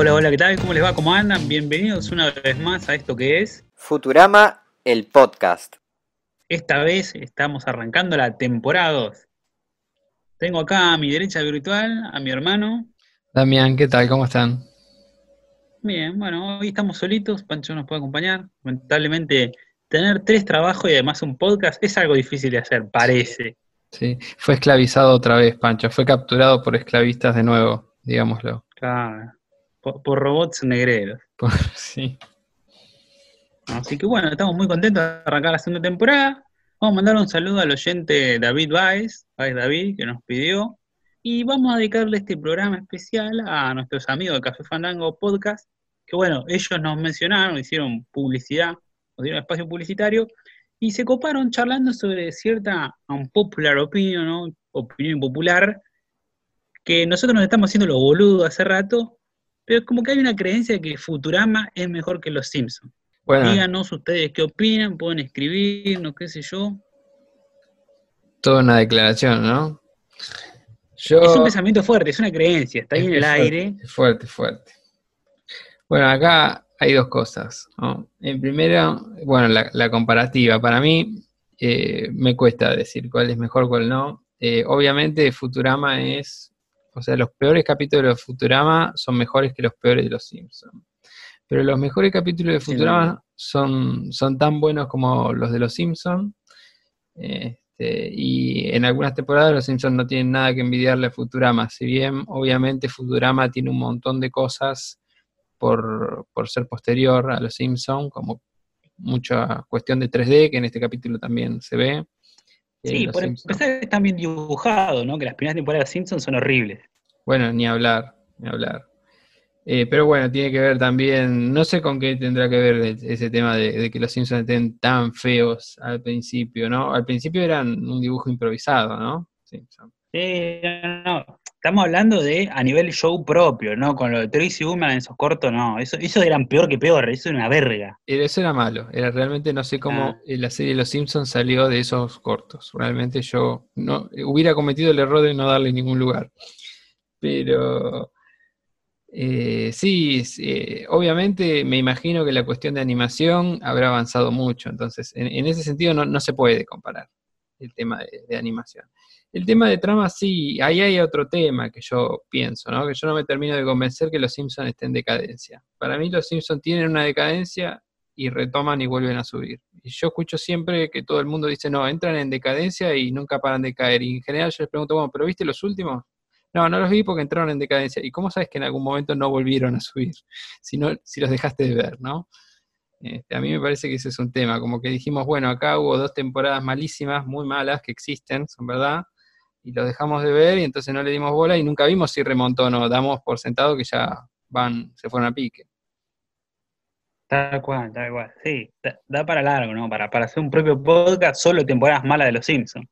Hola, hola, ¿qué tal? ¿Cómo les va? ¿Cómo andan? Bienvenidos una vez más a esto que es Futurama, el podcast. Esta vez estamos arrancando la temporada 2. Tengo acá a mi derecha virtual a mi hermano. Damián, ¿qué tal? ¿Cómo están? Bien, bueno, hoy estamos solitos, Pancho nos puede acompañar. Lamentablemente, tener tres trabajos y además un podcast es algo difícil de hacer, parece. Sí, fue esclavizado otra vez, Pancho. Fue capturado por esclavistas de nuevo, digámoslo. Claro, por, robots negreros. sí. Así que bueno, estamos muy contentos de arrancar la segunda temporada. Vamos a mandar un saludo al oyente David Baez, Baez David, que nos pidió. Y vamos a dedicarle este programa especial a nuestros amigos de Café Fandango Podcast, que bueno, ellos nos mencionaron, hicieron publicidad, nos dieron espacio publicitario, y se coparon charlando sobre cierta unpopular opinion, ¿no? opinión popular, que nosotros nos estamos haciendo los boludos hace rato, pero es como que hay una creencia de que Futurama es mejor que Los Simpsons. Díganos ustedes qué opinan, pueden escribirnos, qué sé yo. Toda una declaración, ¿no? Es un pensamiento fuerte, es una creencia, está ahí en el aire. Fuerte, fuerte. Bueno, acá hay dos cosas. En primera, bueno, la, comparativa. Para mí eh, me cuesta decir cuál es mejor, cuál no. Eh, obviamente Futurama es, o sea, los peores capítulos de Futurama son mejores que los peores de Los Simpsons. Pero los mejores capítulos de Futurama son, son tan buenos como los de Los Simpsons. Este, y en algunas temporadas los Simpsons no tienen nada que envidiarle a Futurama, si bien obviamente Futurama tiene un montón de cosas por, ser posterior a los Simpsons, como mucha cuestión de 3D, que en este capítulo también se ve. Sí, por empezar están bien dibujados, ¿no? Que las primeras temporadas de Simpsons son horribles. Bueno, ni hablar, ni hablar. Eh, pero bueno, tiene que ver también, no sé con qué tendrá que ver ese tema de, que los Simpsons estén tan feos al principio, ¿no? Al principio eran un dibujo improvisado, ¿no? Sí, no, estamos hablando de a nivel show propio, ¿no? Con lo de Tracy Ullman en esos cortos, no, eso, eso eran peor que peor, eso era una verga. Eso era malo, era realmente no sé cómo ah. la serie de Los Simpsons salió de esos cortos, realmente yo no hubiera cometido el error de no darle ningún lugar. Pero eh, sí, eh, obviamente me imagino que la cuestión de animación habrá avanzado mucho, entonces en, ese sentido no, se puede comparar el tema de, animación. El tema de trama sí, ahí hay otro tema que yo pienso, ¿no? que yo no me termino de convencer que los Simpsons estén en decadencia. Para mí los Simpsons tienen una decadencia y retoman y vuelven a subir. Y yo escucho siempre que todo el mundo dice, no, entran en decadencia y nunca paran de caer. Y en general yo les pregunto, bueno, ¿pero viste los últimos? No, no los vi porque entraron en decadencia. ¿Y cómo sabes que en algún momento no volvieron a subir? Si, no, si los dejaste de ver, ¿no? Este, a mí me parece que ese es un tema, como que dijimos, bueno, acá hubo dos temporadas malísimas, muy malas, que existen, son verdad, y los dejamos de ver y entonces no le dimos bola y nunca vimos si remontó o no, damos por sentado que ya van, se fueron a pique. Tal cual, tal cual, sí, da, para largo, ¿no? Para, para hacer un propio podcast, solo temporadas malas de los Simpsons.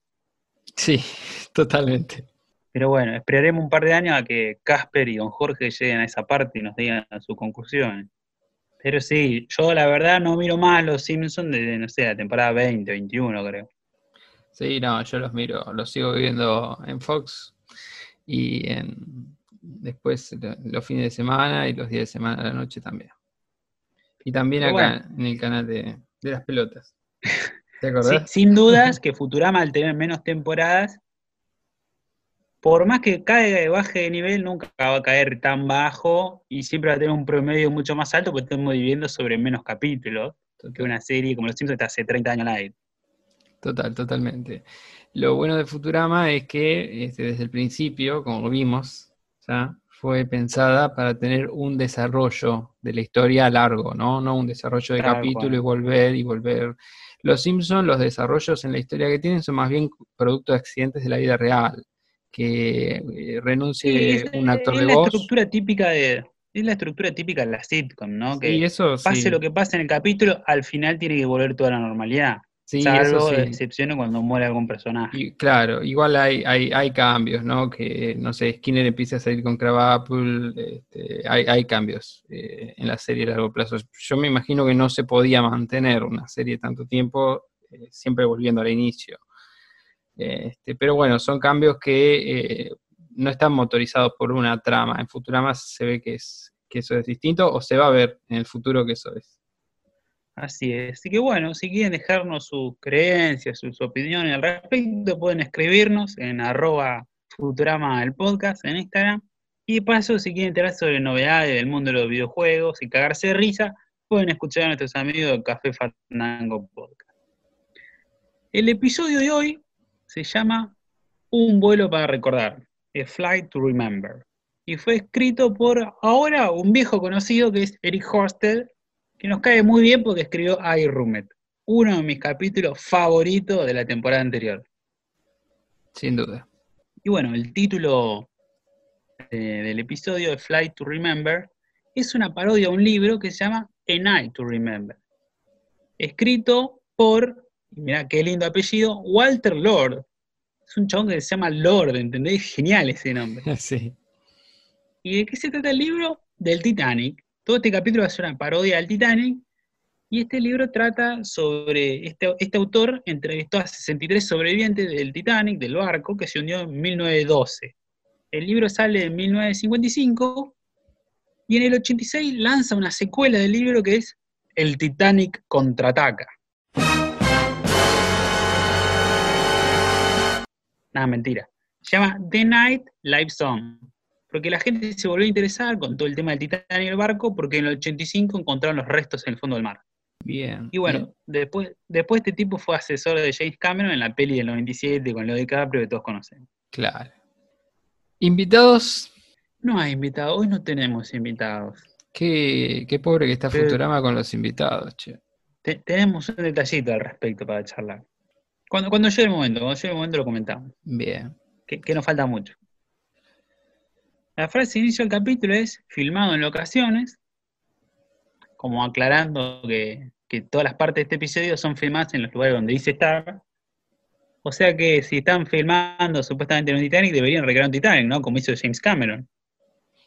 Sí, totalmente. Pero bueno, esperaremos un par de años a que Casper y don Jorge lleguen a esa parte y nos digan su conclusión. Pero sí, yo la verdad no miro más los Simpsons desde, no sé, la temporada 20, 21 creo. Sí, no, yo los miro, los sigo viendo en Fox y en después los fines de semana y los días de semana a la noche también. Y también acá en el canal de, las pelotas. ¿Te acordás? sin dudas que Futurama al tener menos temporadas por más que caiga y baje de nivel, nunca va a caer tan bajo y siempre va a tener un promedio mucho más alto porque estamos viviendo sobre menos capítulos que una serie como Los Simpsons está hace 30 años al aire. Total, totalmente. Lo bueno de Futurama es que este, desde el principio, como vimos, ya, fue pensada para tener un desarrollo de la historia largo, ¿no? No un desarrollo de capítulo y volver y volver. Los Simpsons, los desarrollos en la historia que tienen son más bien producto de accidentes de la vida real que eh, renuncie un actor de la voz. Estructura típica de, es la estructura típica de la sitcom, ¿no? Que eso, pase lo que pase en el capítulo, al final tiene que volver toda la normalidad. Sí, salvo sí. cuando muere algún personaje. claro, igual hay, hay, hay, cambios, ¿no? Que, no sé, Skinner empieza a salir con Crabapple, este, hay, hay, cambios eh, en la serie a largo plazo. Yo me imagino que no se podía mantener una serie tanto tiempo, eh, siempre volviendo al inicio. Este, pero bueno, son cambios que eh, no están motorizados por una trama. En Futurama se ve que es, que eso es distinto o se va a ver en el futuro que eso es. Así es. Así que bueno, si quieren dejarnos sus creencias, sus opiniones al respecto, pueden escribirnos en arroba Futurama el podcast en Instagram. Y de paso, si quieren enterar sobre novedades del mundo de los videojuegos y cagarse de risa, pueden escuchar a nuestros amigos de Café Fandango Podcast. El episodio de hoy se llama Un vuelo para recordar, A Flight to Remember. Y fue escrito por ahora un viejo conocido que es Eric Horsted, que nos cae muy bien porque escribió I Roommate, uno de mis capítulos favoritos de la temporada anterior. Sin duda. Y bueno, el título eh, del episodio de Flight to Remember es una parodia a un libro que se llama A Night to Remember, escrito por, mira qué lindo apellido, Walter Lord. Es un chabón que se llama Lord, ¿entendés? Genial ese nombre. Sí. ¿Y de qué se trata el libro? Del Titanic. Todo este capítulo va a ser una parodia del Titanic. Y este libro trata sobre, este, este autor entrevistó a 63 sobrevivientes del Titanic, del barco, que se hundió en 1912. El libro sale en 1955 y en el 86 lanza una secuela del libro que es El Titanic contraataca. Nada, mentira. Se llama The Night Live Song porque la gente se volvió a interesar con todo el tema del Titanic y el barco, porque en el 85 encontraron los restos en el fondo del mar. Bien. Y bueno, Después, después este tipo fue asesor de James Cameron en la peli del 97 con Leo DiCaprio que todos conocen. Claro. ¿Invitados? No hay invitados, hoy no tenemos invitados. Qué, pobre que está Futurama con los invitados, che. tenemos un detallito al respecto para charlar. Cuando, cuando llegue el momento, cuando llegue el momento lo comentamos. Bien. que nos falta mucho. La frase inicio del capítulo es filmado en locaciones, como aclarando que, todas las partes de este episodio son filmadas en los lugares donde dice estar. O sea que si están filmando supuestamente en un Titanic, deberían recrear un Titanic, ¿no? Como hizo James Cameron.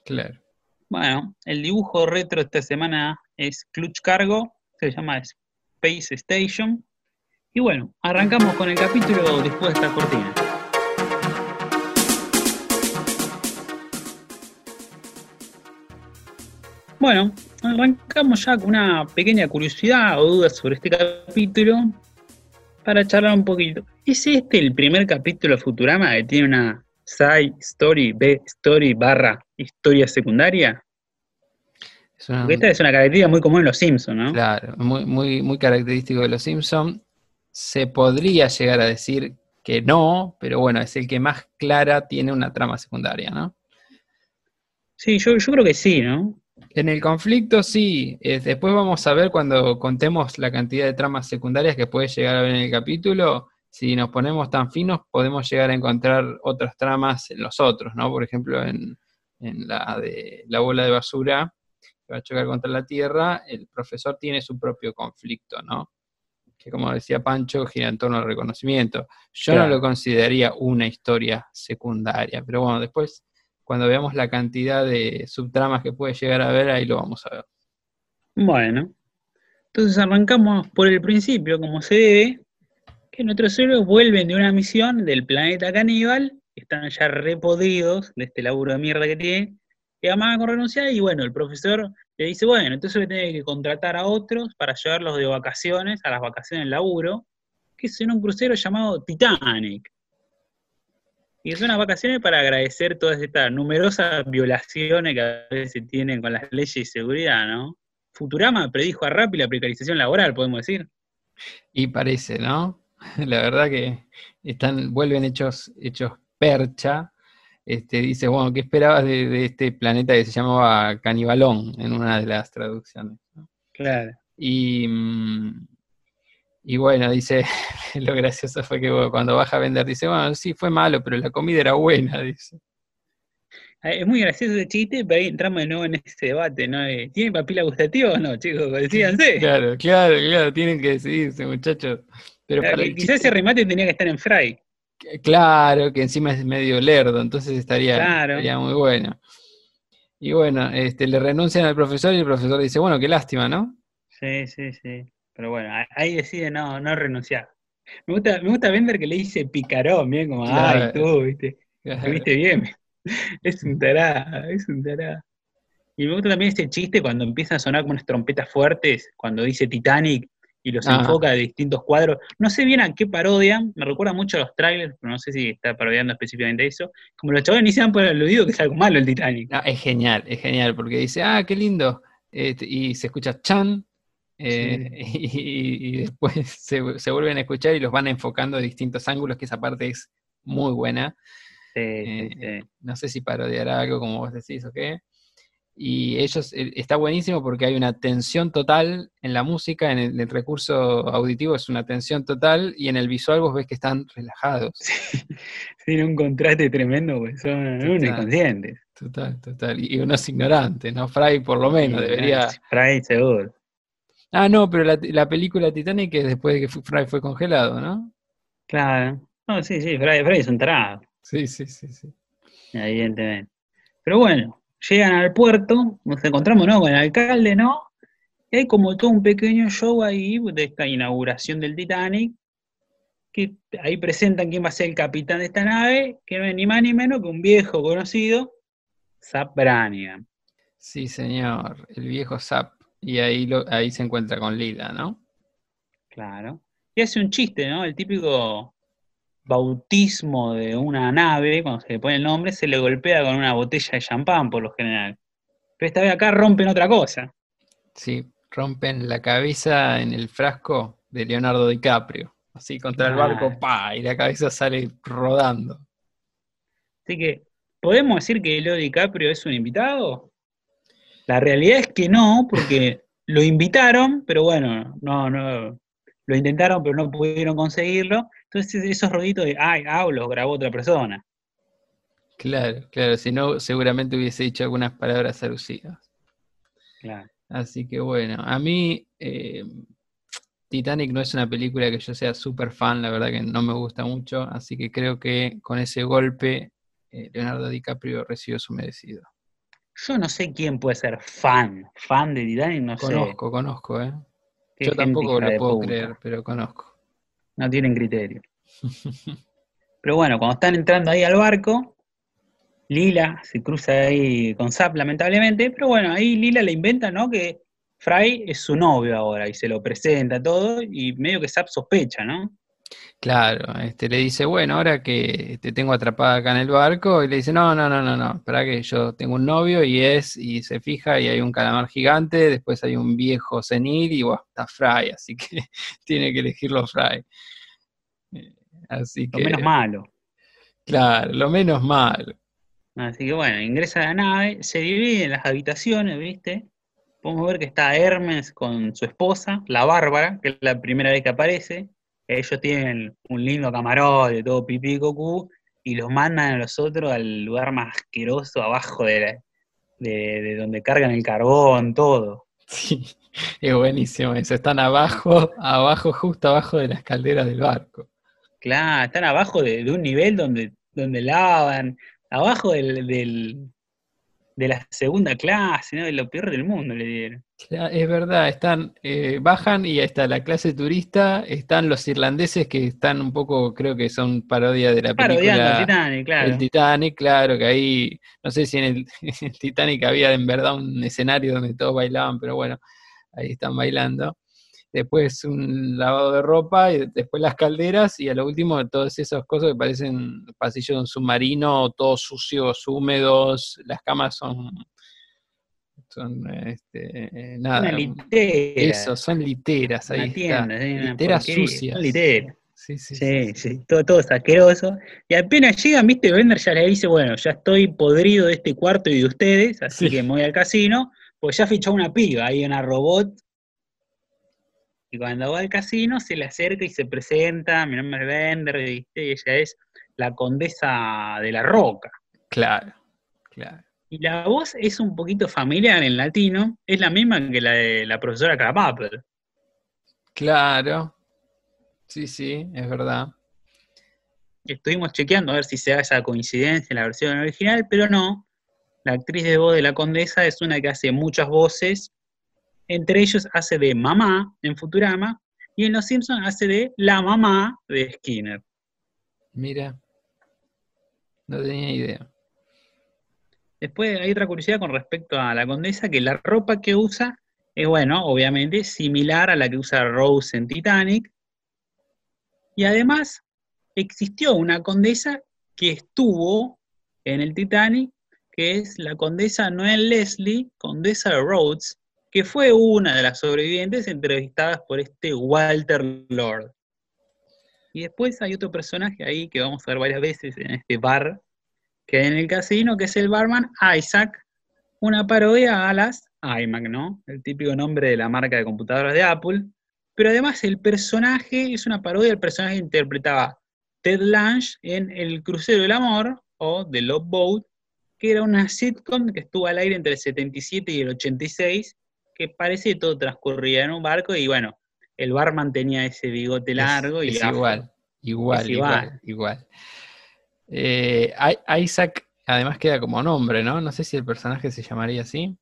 Claro. Bueno, el dibujo retro esta semana es Clutch Cargo, se llama Space Station. Y bueno, arrancamos con el capítulo después de esta cortina. Bueno, arrancamos ya con una pequeña curiosidad o duda sobre este capítulo para charlar un poquito. ¿Es este el primer capítulo de Futurama que tiene una side story, B story barra historia secundaria? esta es una característica muy común en los Simpsons, ¿no? Claro, muy, muy, muy característico de los Simpsons. Se podría llegar a decir que no, pero bueno, es el que más clara tiene una trama secundaria, ¿no? Sí, yo, yo creo que sí, ¿no? En el conflicto sí, eh, después vamos a ver cuando contemos la cantidad de tramas secundarias que puede llegar a ver en el capítulo, si nos ponemos tan finos podemos llegar a encontrar otras tramas en los otros, ¿no? Por ejemplo, en, la de la bola de basura que va a chocar contra la Tierra, el profesor tiene su propio conflicto, ¿no? Que como decía Pancho, gira en torno al reconocimiento. Yo no lo consideraría una historia secundaria, pero bueno, después cuando veamos la cantidad de subtramas que puede llegar a ver, ahí lo vamos a ver. Bueno, entonces arrancamos por el principio, como se debe, que nuestros héroes vuelven de una misión del planeta caníbal, están ya repodidos de este laburo de mierda que tienen, que amaban con renunciar, y bueno, el profesor le dice, bueno, entonces voy a tener que contratar a otros para llevarlos de vacaciones, a las vacaciones del laburo, que es un crucero llamado Titanic. Y son unas vacaciones para agradecer todas estas numerosas violaciones que a veces se tienen con las leyes de seguridad, ¿no? Futurama predijo a Rappi la precarización laboral, podemos decir. Y parece, ¿no? La verdad que están, vuelven hechos, hechos percha. Este, dice, bueno, ¿qué esperabas de, este planeta que se llamaba Canibalón en una de las traducciones? Claro. Y, mm, y bueno, dice, lo gracioso fue que cuando baja a vender, dice, bueno, sí, fue malo, pero la comida era buena, dice. Ah, es muy gracioso ese chiste, pero ahí entramos de nuevo en ese debate, ¿no? ¿Tiene papila gustativa o no, chicos? Decídanse. Claro, claro, claro, tienen que decidirse, muchachos. Pero quizás ese remate tenía que estar en Fry. Claro, que encima es medio lerdo, entonces estaría, estaría muy bueno. Y bueno, este, le renuncian al profesor y el profesor dice, bueno, qué lástima, ¿no? Sí, sí, sí. Pero bueno, ahí decide no, no renunciar. Me gusta, me gusta Bender que le dice picarón, bien como, ay, tú, viste, viste bien. Es un tará, es un tará. Y me gusta también ese chiste cuando empiezan a sonar con unas trompetas fuertes, cuando dice Titanic y los Ah. enfoca de distintos cuadros. No sé bien a qué parodian, me recuerda mucho a los trailers, pero no sé si está parodiando específicamente eso. Como los chavales ni se dan por aludido que es algo malo el Titanic. No, es genial, es genial, porque dice, ah, qué lindo. Este, y se escucha Chan, eh, y, y después se, se vuelven a escuchar y los van enfocando de distintos ángulos, que esa parte es muy buena. Sí, Eh, sí. No sé si parodiará algo como vos decís o qué. Y ellos, eh, está buenísimo porque hay una tensión total en la música, en el, el recurso auditivo es una tensión total, y en el visual vos ves que están relajados. Tiene un contraste tremendo, pues son unos Total. inconscientes. Total, total. Y unos ignorantes, ¿no? Fry por lo menos Sí, debería... Fry seguro. Ah, no, pero la, la película Titanic es después de que Fry fue congelado, ¿no? Claro. No, sí, sí, Fry, Fry es un tarado, Sí, sí, sí, sí. evidentemente. Pero bueno, llegan al puerto, nos encontramos ¿no? con el alcalde, ¿no? Y hay como todo un pequeño show ahí de esta inauguración del Titanic, que ahí presentan quién va a ser el capitán de esta nave, que no es ni más ni menos que un viejo conocido, Zap Brannigan. Sí, señor, el viejo Zap. Y ahí, lo, ahí se encuentra con Lila, ¿no? Claro. Y hace un chiste, ¿no? El típico bautismo de una nave, cuando se le pone el nombre, se le golpea con una botella de champán por lo general. Pero esta vez acá rompen otra cosa. Sí, rompen la cabeza en el frasco de Leonardo DiCaprio. Así contra el barco, pa, y la cabeza sale rodando. Así que, ¿podemos decir que Leo DiCaprio es un invitado? La realidad es que no, porque lo invitaron, pero bueno, no, no, lo intentaron, pero no pudieron conseguirlo. Entonces esos roditos de, ay, ah, grabó otra persona. Claro, claro, si no, seguramente hubiese dicho algunas palabras alusivas. Claro. Así que bueno, a mí eh, Titanic no es una película que yo sea súper fan, la verdad que no me gusta mucho, así que creo que con ese golpe eh, Leonardo DiCaprio recibió su merecido. Yo no sé quién puede ser fan, fan de Titanic, no sé. Conozco, conozco, ¿eh? Yo tampoco lo puedo puta. creer, pero conozco. No tienen criterio. Pero bueno, cuando están entrando ahí al barco, Lila se cruza ahí con Zap, lamentablemente, pero bueno, ahí Lila le inventa, ¿no? Que Fry es su novio ahora y se lo presenta todo y medio que Zap sospecha, ¿no? Claro, este, le dice, bueno, ahora que te tengo atrapada acá en el barco, y le dice, no, no, no, no, no, para que yo tengo un novio y es, y se fija y hay un calamar gigante, después hay un viejo senil y bueno, está Fry, así que tiene que elegirlo Fry. Eh, Así Lo que, menos malo. claro, lo menos malo. Así que bueno, ingresa a la nave, se dividen las habitaciones, ¿viste? Podemos ver que está Hermes con su esposa, la Bárbara, que es la primera vez que aparece. Ellos tienen un lindo camarote, todo pipí y cocú, y los mandan a los otros al lugar más asqueroso, abajo de, la- de, de donde cargan el carbón, todo. Sí, es buenísimo eso, están abajo, abajo, justo abajo de las calderas del barco. Claro, están abajo de, de un nivel donde, donde lavan, abajo del, del- de la segunda clase, ¿no? De lo peor del mundo le dieron. Es verdad, están, eh, bajan y ahí está la clase turista, están los irlandeses que están un poco, creo que son parodia de la película el Titanic, claro. El Titanic, claro, que ahí, no sé si en el, en el Titanic había en verdad un escenario donde todos bailaban, pero bueno, ahí están bailando. Después un lavado de ropa y después las calderas y a lo último todas esas cosas que parecen pasillos de un submarino, todos sucios, húmedos, las camas son, son este, nada, Una litera. eso, son literas, ahí está, tienda, una literas porquería, sucias. son literas. Sí, sí, Sí, sí, todo, todo es asqueroso. Y apenas llegan, viste, Bender ya le dice, bueno, ya estoy podrido de este cuarto y de ustedes, así Sí. que me voy al casino, pues ya fichó una piba, hay una robot. Y cuando va al casino se le acerca y se presenta, mi nombre es Bender, ¿viste? y ella es la condesa de la roca. Claro, claro. Y la voz es un poquito familiar en latino, es la misma que la de la profesora Crapapel. Claro. Sí, sí, es verdad. Estuvimos chequeando a ver si se da esa coincidencia en la versión original, pero no. La actriz de voz de la condesa es una que hace muchas voces. Entre ellos hace de mamá en Futurama y en Los Simpsons hace de la mamá de Skinner. Mira. No tenía idea. Después hay otra curiosidad con respecto a la condesa, que la ropa que usa es, bueno, obviamente similar a la que usa Rose en Titanic. Y además existió una condesa que estuvo en el Titanic, que es la condesa Noel Leslie, condesa de Rhodes, que fue una de las sobrevivientes entrevistadas por este Walter Lord. Y después hay otro personaje ahí que vamos a ver varias veces en este bar, que en el casino, que es el barman Isaac, una parodia a las iMac, ¿no? El típico nombre de la marca de computadoras de Apple. Pero además el personaje es una parodia del personaje que interpretaba Ted Lange en El Crucero del Amor o The Love Boat, que era una sitcom que estuvo al aire entre el 77 y el 86, que parece que todo transcurría en un barco y bueno, el barman tenía ese bigote largo y es igual, igual, igual, igual, eh, Isaac además queda como nombre, ¿no? No sé si el personaje se llamaría así.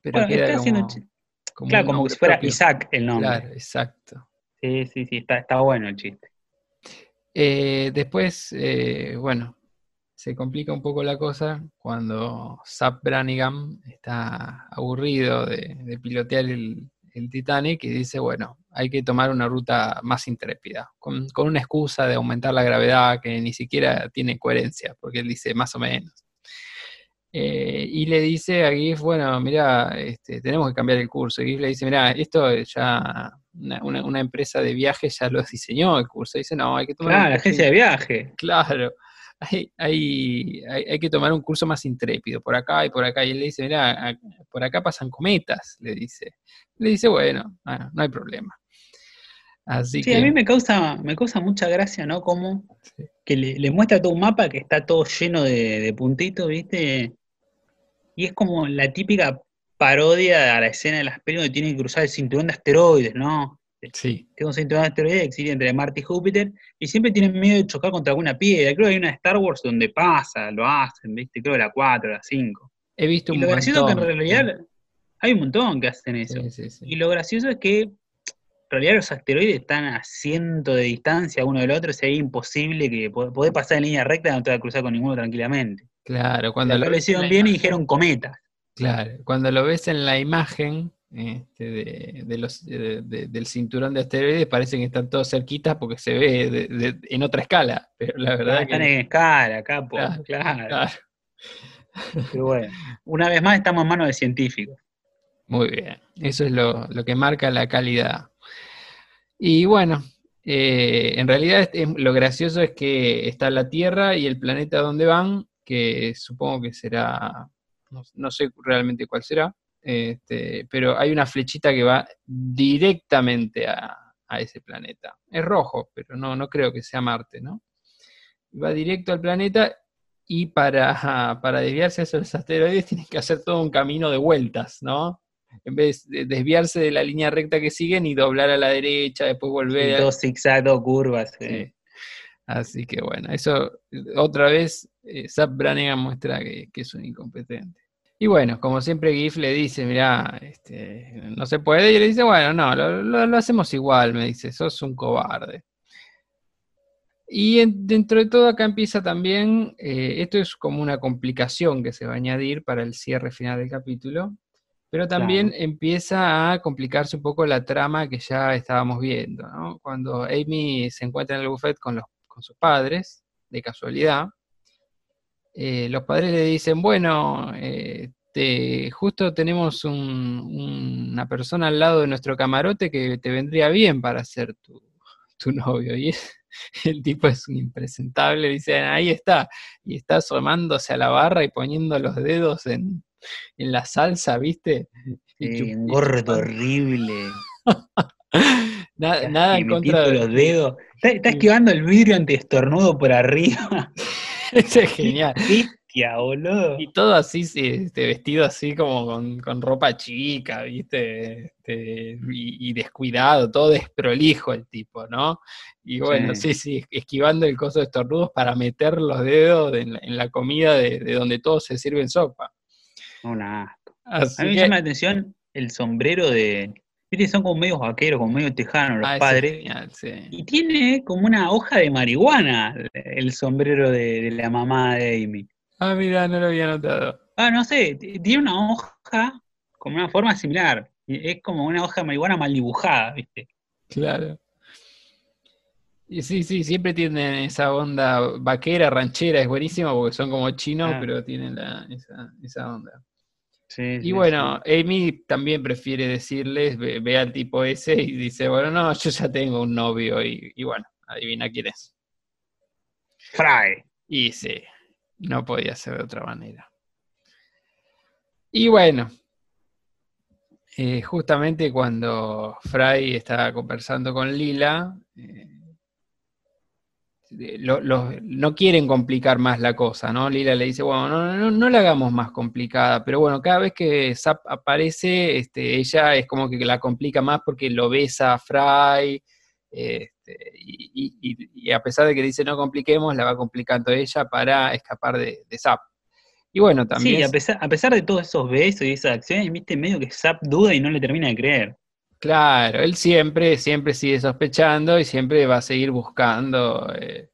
Pero queda como, claro, como si fuera Isaac el nombre. Claro, exacto. Sí, sí, sí, está, está bueno el chiste. Eh, después, eh, bueno, se complica un poco la cosa cuando Zap Brannigan está aburrido de, pilotear el, Titanic y dice, bueno, hay que tomar una ruta más intrépida, con, una excusa de aumentar la gravedad que ni siquiera tiene coherencia, porque él dice más o menos. Eh, y le dice a GIF, bueno, mira, este, tenemos que cambiar el curso. Y GIF le dice, mira, esto ya, una, empresa de viaje ya lo diseñó el curso. dice, no, hay que tomar... Claro, la agencia de viaje. Claro hay, hay, hay, que tomar un curso más intrépido, por acá y por acá. Y él le dice, mira, por acá pasan cometas, le dice. Le dice, bueno, no hay problema. Así sí, a mí me causa, me causa mucha gracia, ¿no? Como que le, muestra todo un mapa que está todo lleno de, puntitos, ¿viste? Y es como la típica parodia a la escena de las películas que tienen que cruzar el cinturón de asteroides, ¿no? Sí. Que es un cinturón de asteroides que existe entre Marte y Júpiter, y siempre tienen miedo de chocar contra alguna piedra. Creo que hay una de Star Wars donde pasa, lo hacen, ¿viste? Creo que la 4, la 5. He visto y un lo gracioso es que en realidad hay un montón que hacen eso. y lo gracioso es que en realidad los asteroides están a ciento de distancia uno del otro, sería imposible que poder pasar en línea recta no te va a cruzar con ninguno tranquilamente. Claro, cuando lo hicieron bien y dijeron cometas. Claro, cuando lo ves en la imagen, este, de, los, del cinturón de asteroides parecen que están todos cerquitas porque se ve en otra escala, pero la verdad están en escala, capo, claro, Pero bueno, una vez más estamos en manos de científicos. Muy bien, eso es lo, que marca la calidad. Y bueno, eh, en realidad lo gracioso es que está la Tierra y el planeta donde van, que supongo que será, no sé realmente cuál será, este, pero hay una flechita que va directamente a, ese planeta. Es rojo, pero no, no creo que sea Marte, ¿no? Va directo al planeta y para, para desviarse a esos asteroides tienen que hacer todo un camino de vueltas, ¿no? En vez de desviarse de la línea recta que siguen y doblar a la derecha, después volver. a... dos zigzags, curvas. Así que bueno, eso otra vez, eh, Zap Brannigan muestra que, que es un incompetente. Y bueno, como siempre GIF le dice, mira, este, no se puede, y le dice, bueno, no, lo, hacemos igual, me dice, sos un cobarde. Y dentro de todo acá empieza también, eh, esto es como una complicación que se va a añadir para el cierre final del capítulo, pero también empieza a complicarse un poco la trama que ya estábamos viendo, ¿no? Cuando Amy se encuentra en el buffet con, los, con sus padres, de casualidad, eh, los padres le dicen, bueno, eh, justo tenemos una persona al lado de nuestro camarote que te vendría bien para ser tu, novio. Y el tipo es un impresentable, dicen, ahí está, y está asomándose a la barra y poniendo los dedos en, la salsa, ¿viste? un gordo horrible. nada, en contra de los dedos. Está, esquivando el vidrio anti-estornudo por arriba. Eso es genial. boludo. Y todo así, este, vestido así como con, ropa chica, ¿viste? Este, y, descuidado, todo desprolijo el tipo, ¿no? Y bueno, sí, sí, esquivando el coso de estornudos para meter los dedos en la, comida de, donde todos se sirven sopa. Una A mí me llama la atención el sombrero de, Viste, son como medios vaqueros, como medio tejanos los ah, padres. Y tiene como una hoja de marihuana el sombrero de, la mamá de Amy. Ah, mira, no lo había notado. Ah, no sé, tiene una hoja con una forma similar. Es como una hoja de marihuana mal dibujada, ¿viste? Claro. Y sí, sí, siempre tienen esa onda vaquera, ranchera, es buenísimo porque son como chinos, Ah. pero tienen la- esa, esa onda. Sí, Y bueno, Amy también prefiere decirles, ve, ve al tipo ese y dice, bueno, no, yo ya tengo un novio y, y bueno, adivina quién es. Fry. Y sí, no podía ser de otra manera. Y bueno, eh, justamente cuando Fry estaba conversando con Lila, eh, lo- lo- no quieren complicar más la cosa, ¿no? Lila le dice, bueno, no, no, no la hagamos más complicada, pero bueno, cada vez que Zap aparece, este, ella es como que la complica más porque lo besa a Fry, este, y, y- y- y a pesar de que dice no compliquemos, la va complicando ella para escapar de, de Zap. Y bueno, también... Sí, a pesar, a pesar de todos esos besos y esas acciones, viste, medio que Zap duda y no le termina de creer. Claro, él siempre, siempre sigue sospechando y siempre va a seguir buscando eh,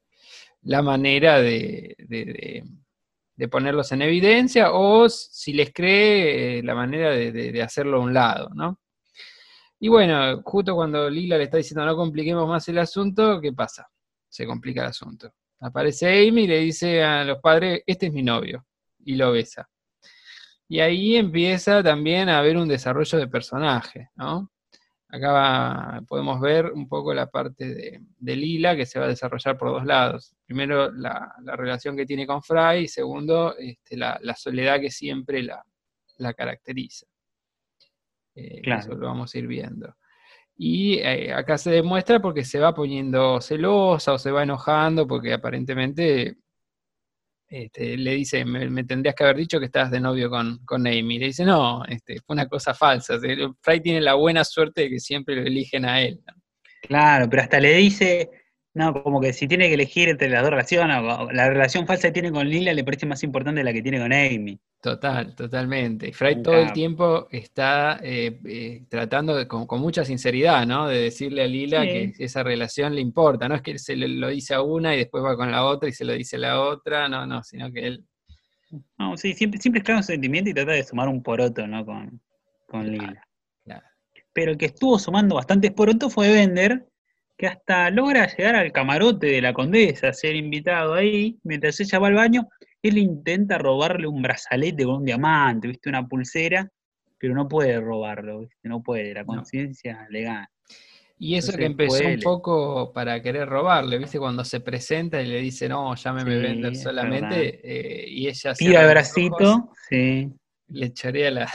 la manera de, ponerlos en evidencia o si les cree, eh, la manera de hacerlo a un lado, ¿no? Y bueno, justo cuando Lila le está diciendo no compliquemos más el asunto, ¿qué pasa? Se complica el asunto. Aparece Amy y le dice a los padres, este es mi novio, y lo besa. Y ahí empieza también a haber un desarrollo de personaje, ¿no? Acá va- podemos ver un poco la parte de, de Lila que se va a desarrollar por dos lados. Primero, la, la relación que tiene con Fry y segundo, este, la, la soledad que siempre la, la caracteriza. Eh, Claro. Eso lo vamos a ir viendo. Y eh, acá se demuestra porque se va poniendo celosa o se va enojando porque aparentemente este, le dice, me, me tendrías que haber dicho que estabas de novio con, con Amy. Le dice, no, este, fue una cosa falsa. Fry tiene la buena suerte de que siempre lo eligen a él. Claro, pero hasta le dice, no, como que si tiene que elegir entre las dos relaciones, la relación falsa que tiene con Lila le parece más importante la que tiene con Amy. Total, totalmente. Un todo el tiempo está eh, eh, tratando de- con, con mucha sinceridad, ¿no? De decirle a Lila Sí. que esa relación le importa. No es que él se lo, dice a una y después va con la otra y se lo dice a la otra. No, no, sino que él. No, sí, siempre, siempre es claro su sentimiento y trata de sumar un poroto, ¿no? Con, con Lila. claro. Pero el que estuvo sumando bastantes porotos fue Bender, que hasta logra llegar al camarote de la condesa, ser invitado ahí, mientras ella va al baño, él intenta robarle un brazalete con un diamante, ¿viste? Una pulsera, pero no puede robarlo, ¿viste? No puede, la No. conciencia le gana. Y eso que empezó un poco para querer robarle, ¿viste? Cuando se presenta y le dice, no, llámeme Sí, Bender es solamente, eh, y ella Tira el bracito, ojos, sí, le chorea la.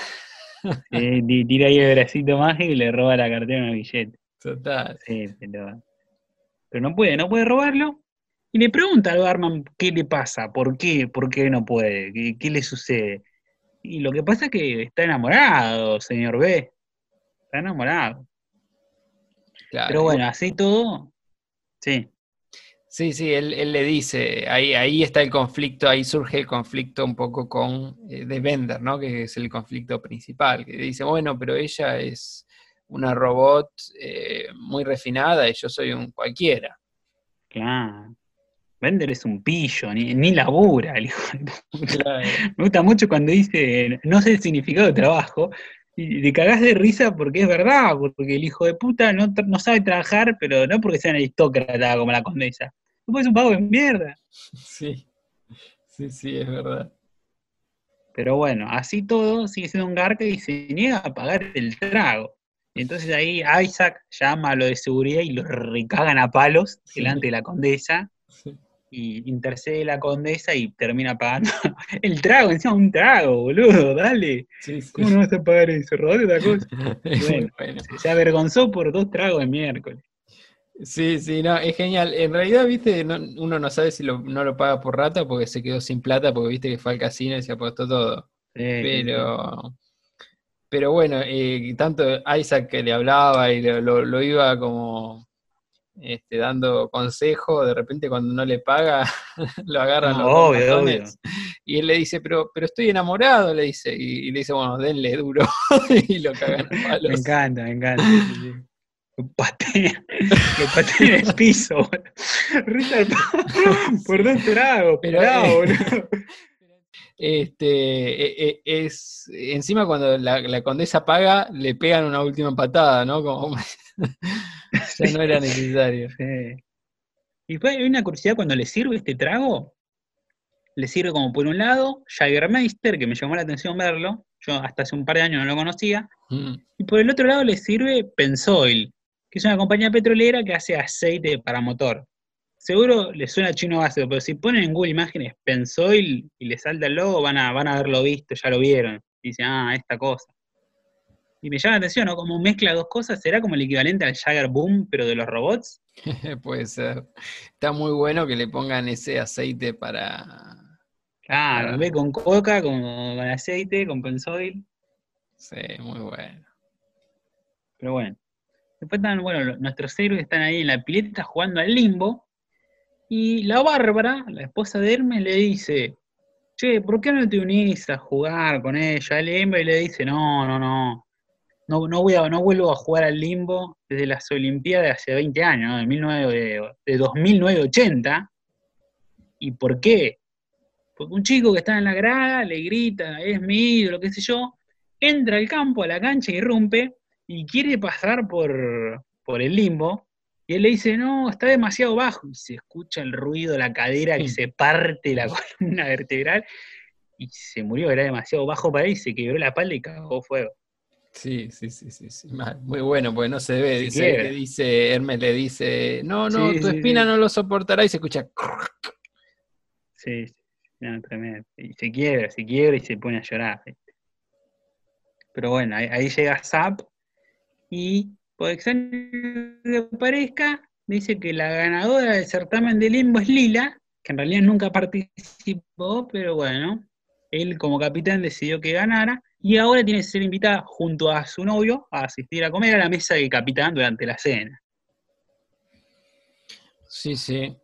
sí, tira ahí el bracito mágico y le roba la cartera en el billete. Total. Sí, pero, pero no puede, no puede robarlo. Y le pregunta al barman qué le pasa, por qué, por qué no puede, qué, qué le sucede. Y lo que pasa es que está enamorado, señor B. Está enamorado. Claro. Pero bueno, así todo, sí, Sí, sí, él, él le dice, ahí, ahí está el conflicto, ahí surge el conflicto un poco con eh, de Bender, ¿no? Que es el conflicto principal, que dice, bueno, pero ella es una robot eh, muy refinada y yo soy un cualquiera. claro. Bender es un pillo, ni, ni labura, el hijo de puta. Claro. Me gusta mucho cuando dice, no sé el significado de trabajo, y te cagás de risa porque es verdad, porque el hijo de puta no, no sabe trabajar, pero no porque sea un aristócrata como la condesa. Después es un pago de mierda. Sí, sí, sí, es verdad. Pero bueno, así todo sigue siendo un garca y se niega a pagar el trago. Y entonces ahí Isaac llama a lo de seguridad y lo recagan a palos Sí. delante de la condesa. Sí. Y intercede la condesa y termina pagando el trago, encima un trago, boludo, dale. Sí. ¿Cómo no vas a pagar eso? ¿Rodate otra cosa? Bueno. bueno. Se avergonzó por dos tragos de miércoles. Sí, sí, no, es genial. En realidad, viste, no- uno no sabe si lo- no lo paga por rata porque se quedó sin plata, porque viste que fue al casino y se apostó todo. Sí. Pero, pero bueno, eh, tanto Isaac que le hablaba y lo, lo- lo iba como este, dando consejo, de repente cuando no le paga, lo agarran No, los obvio, matones. Y él le dice, pero, pero estoy enamorado, le dice, y, y le dice, bueno, denle duro, y lo cagan a Me palos. encanta, me encanta. sí, sí, sí. Lo patea, lo patea en el piso, de- por dos tragos, Pero, pará, eh. Este, e, e, es, encima cuando la, condesa paga, le pegan una última patada, ¿no? Como ya no era necesario. Y después hay una curiosidad cuando le sirve este trago, le sirve como por un lado Jagermeister, que me llamó la atención verlo, yo hasta hace un par de años no lo conocía, mm. y por el otro lado le sirve Pensoil, que es una compañía petrolera que hace aceite para motor. Seguro le suena chino básico, pero si ponen en Google Imágenes Pensoil y le salta el logo, van a, van a haberlo visto, ya lo vieron. Y dicen, ah, esta cosa. Y me llama la atención, ¿no? Como mezcla dos cosas, ¿será como el equivalente al Jagger Boom, pero de los robots? Puede ser. Está muy bueno que le pongan ese aceite para. Claro, ve con coca, con, aceite, con pensoil. Sí, muy bueno. Pero bueno. Después están, bueno, nuestros héroes están ahí en la pileta jugando al limbo. Y la Bárbara, la esposa de Hermes, le dice, che, ¿por qué no te unís a jugar con ella? El limbo y le dice, no, no, no, no, no, voy a, no vuelvo a jugar al limbo desde las Olimpiadas de hace 20 años, de, 19, de, 2009-80. ¿Y por qué? Porque un chico que está en la grada le grita, es mi ídolo, qué sé yo, entra al campo, a la cancha, irrumpe y quiere pasar por, por el limbo y él le dice, no, está demasiado bajo. Y se escucha el ruido de la cadera que se parte la columna vertebral. Y se murió, era demasiado bajo para él y se quebró la espalda y cagó fuego. Sí, sí, sí, sí, sí. Muy bueno, porque no se ve. dice, dice, Hermes le dice, no, no, tu espina no lo soportará y se escucha. Sí, sí, tremendo. Y se quiebra, se quiebra y se pone a llorar. Pero bueno, ahí, ahí llega Zap y por extraño que parezca, dice que la ganadora del certamen de limbo es Lila, que en realidad nunca participó, pero bueno, él como capitán decidió que ganara, y ahora tiene que ser invitada junto a su novio a asistir a comer a la mesa del capitán durante la cena. Sí, sí.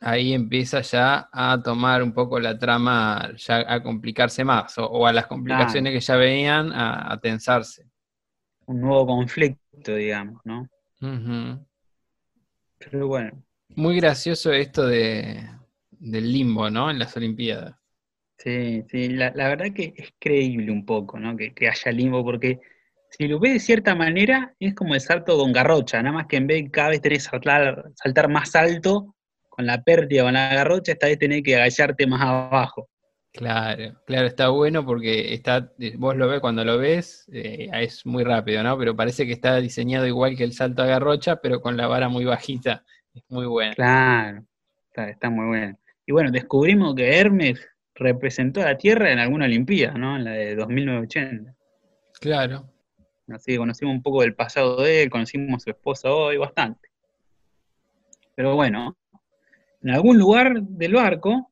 Ahí empieza ya a tomar un poco la trama, ya a complicarse más, o, a las complicaciones que ya venían a tensarse un nuevo conflicto, digamos, ¿no? Pero bueno. Muy gracioso esto de, del limbo, ¿no? En las Olimpiadas. Sí, sí, la, verdad que es creíble un poco, ¿no? Que, haya limbo, porque si lo ves de cierta manera, es como el salto con garrocha, nada más que en vez de cada vez tenés que saltar, saltar más alto con la pérdida con la garrocha, esta vez tenés que agacharte más abajo. Claro, claro, está bueno porque está, vos lo ves cuando lo ves, eh, es muy rápido, ¿no? Pero parece que está diseñado igual que el salto a garrocha, pero con la vara muy bajita. Es muy bueno. Claro, está, muy bueno. Y bueno, descubrimos que Hermes representó a la Tierra en alguna Olimpiada, ¿no? En la de 2980. Claro. Así que conocimos un poco del pasado de él, conocimos a su esposa hoy, bastante. Pero bueno, en algún lugar del barco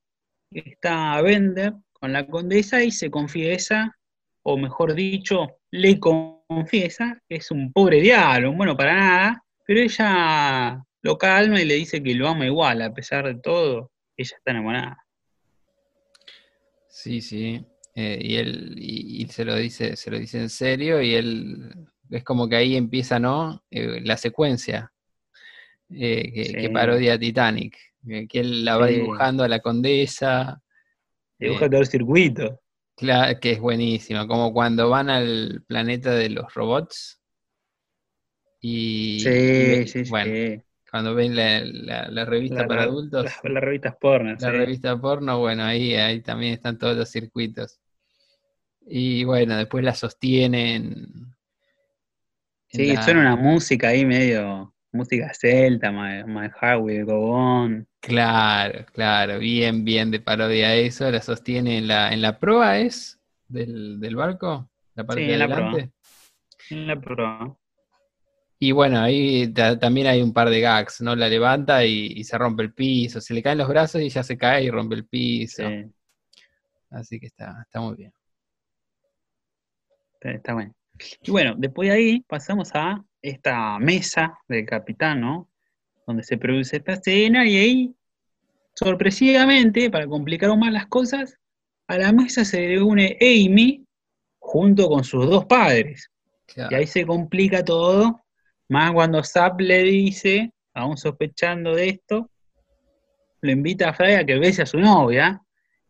está Bender con la condesa y se confiesa, o mejor dicho, le confiesa que es un pobre diablo, un bueno para nada, pero ella lo calma y le dice que lo ama igual, a pesar de todo, ella está enamorada. Sí, sí. Eh, y él y, se lo dice, se lo dice en serio, y él es como que ahí empieza, ¿no? Eh, la secuencia eh, que, parodia Titanic que él la va dibujando a la condesa. Dibuja todo el circuito. Claro, que es buenísimo, como cuando van al planeta de los robots. Y, sí, sí, bueno, Cuando ven la, revista para adultos. Las la revistas porno. La revista porno, bueno, ahí, ahí también están todos los circuitos. Y bueno, después la sostienen. Sí, suena una música ahí medio música celta, My, my Heart Will Go On. Claro, claro, bien, bien de parodia eso. La sostiene en la, en la proa, ¿es? Del, barco, la parte de adelante. En la proa. Y bueno, ahí también hay un par de gags, ¿no? La levanta y, se rompe el piso, se le caen los brazos y ya se cae y rompe el piso. Así que está, está muy bien. está bueno. Y bueno, después de ahí pasamos a esta mesa del capitán, ¿no? Donde se produce esta escena y ahí, sorpresivamente, para complicar aún más las cosas, a la mesa se une Amy junto con sus dos padres. Y ahí se complica todo, más cuando Zap le dice, aún sospechando de esto, lo invita a Fry a que bese a su novia,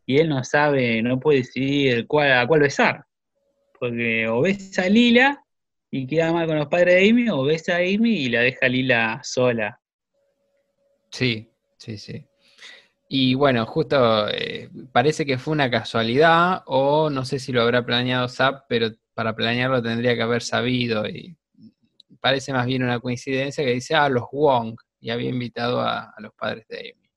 y él no sabe, no puede decidir cuál, a cuál besar. Porque o besa a Lila y queda mal con los padres de Amy, o besa a Amy y la deja Lila sola. Sí, sí, sí. Y bueno, justo eh, parece que fue una casualidad, o no sé si lo habrá planeado Zap, pero para planearlo tendría que haber sabido. Y parece más bien una coincidencia que dice, ah, los Wong, y había invitado a, a los padres de Amy.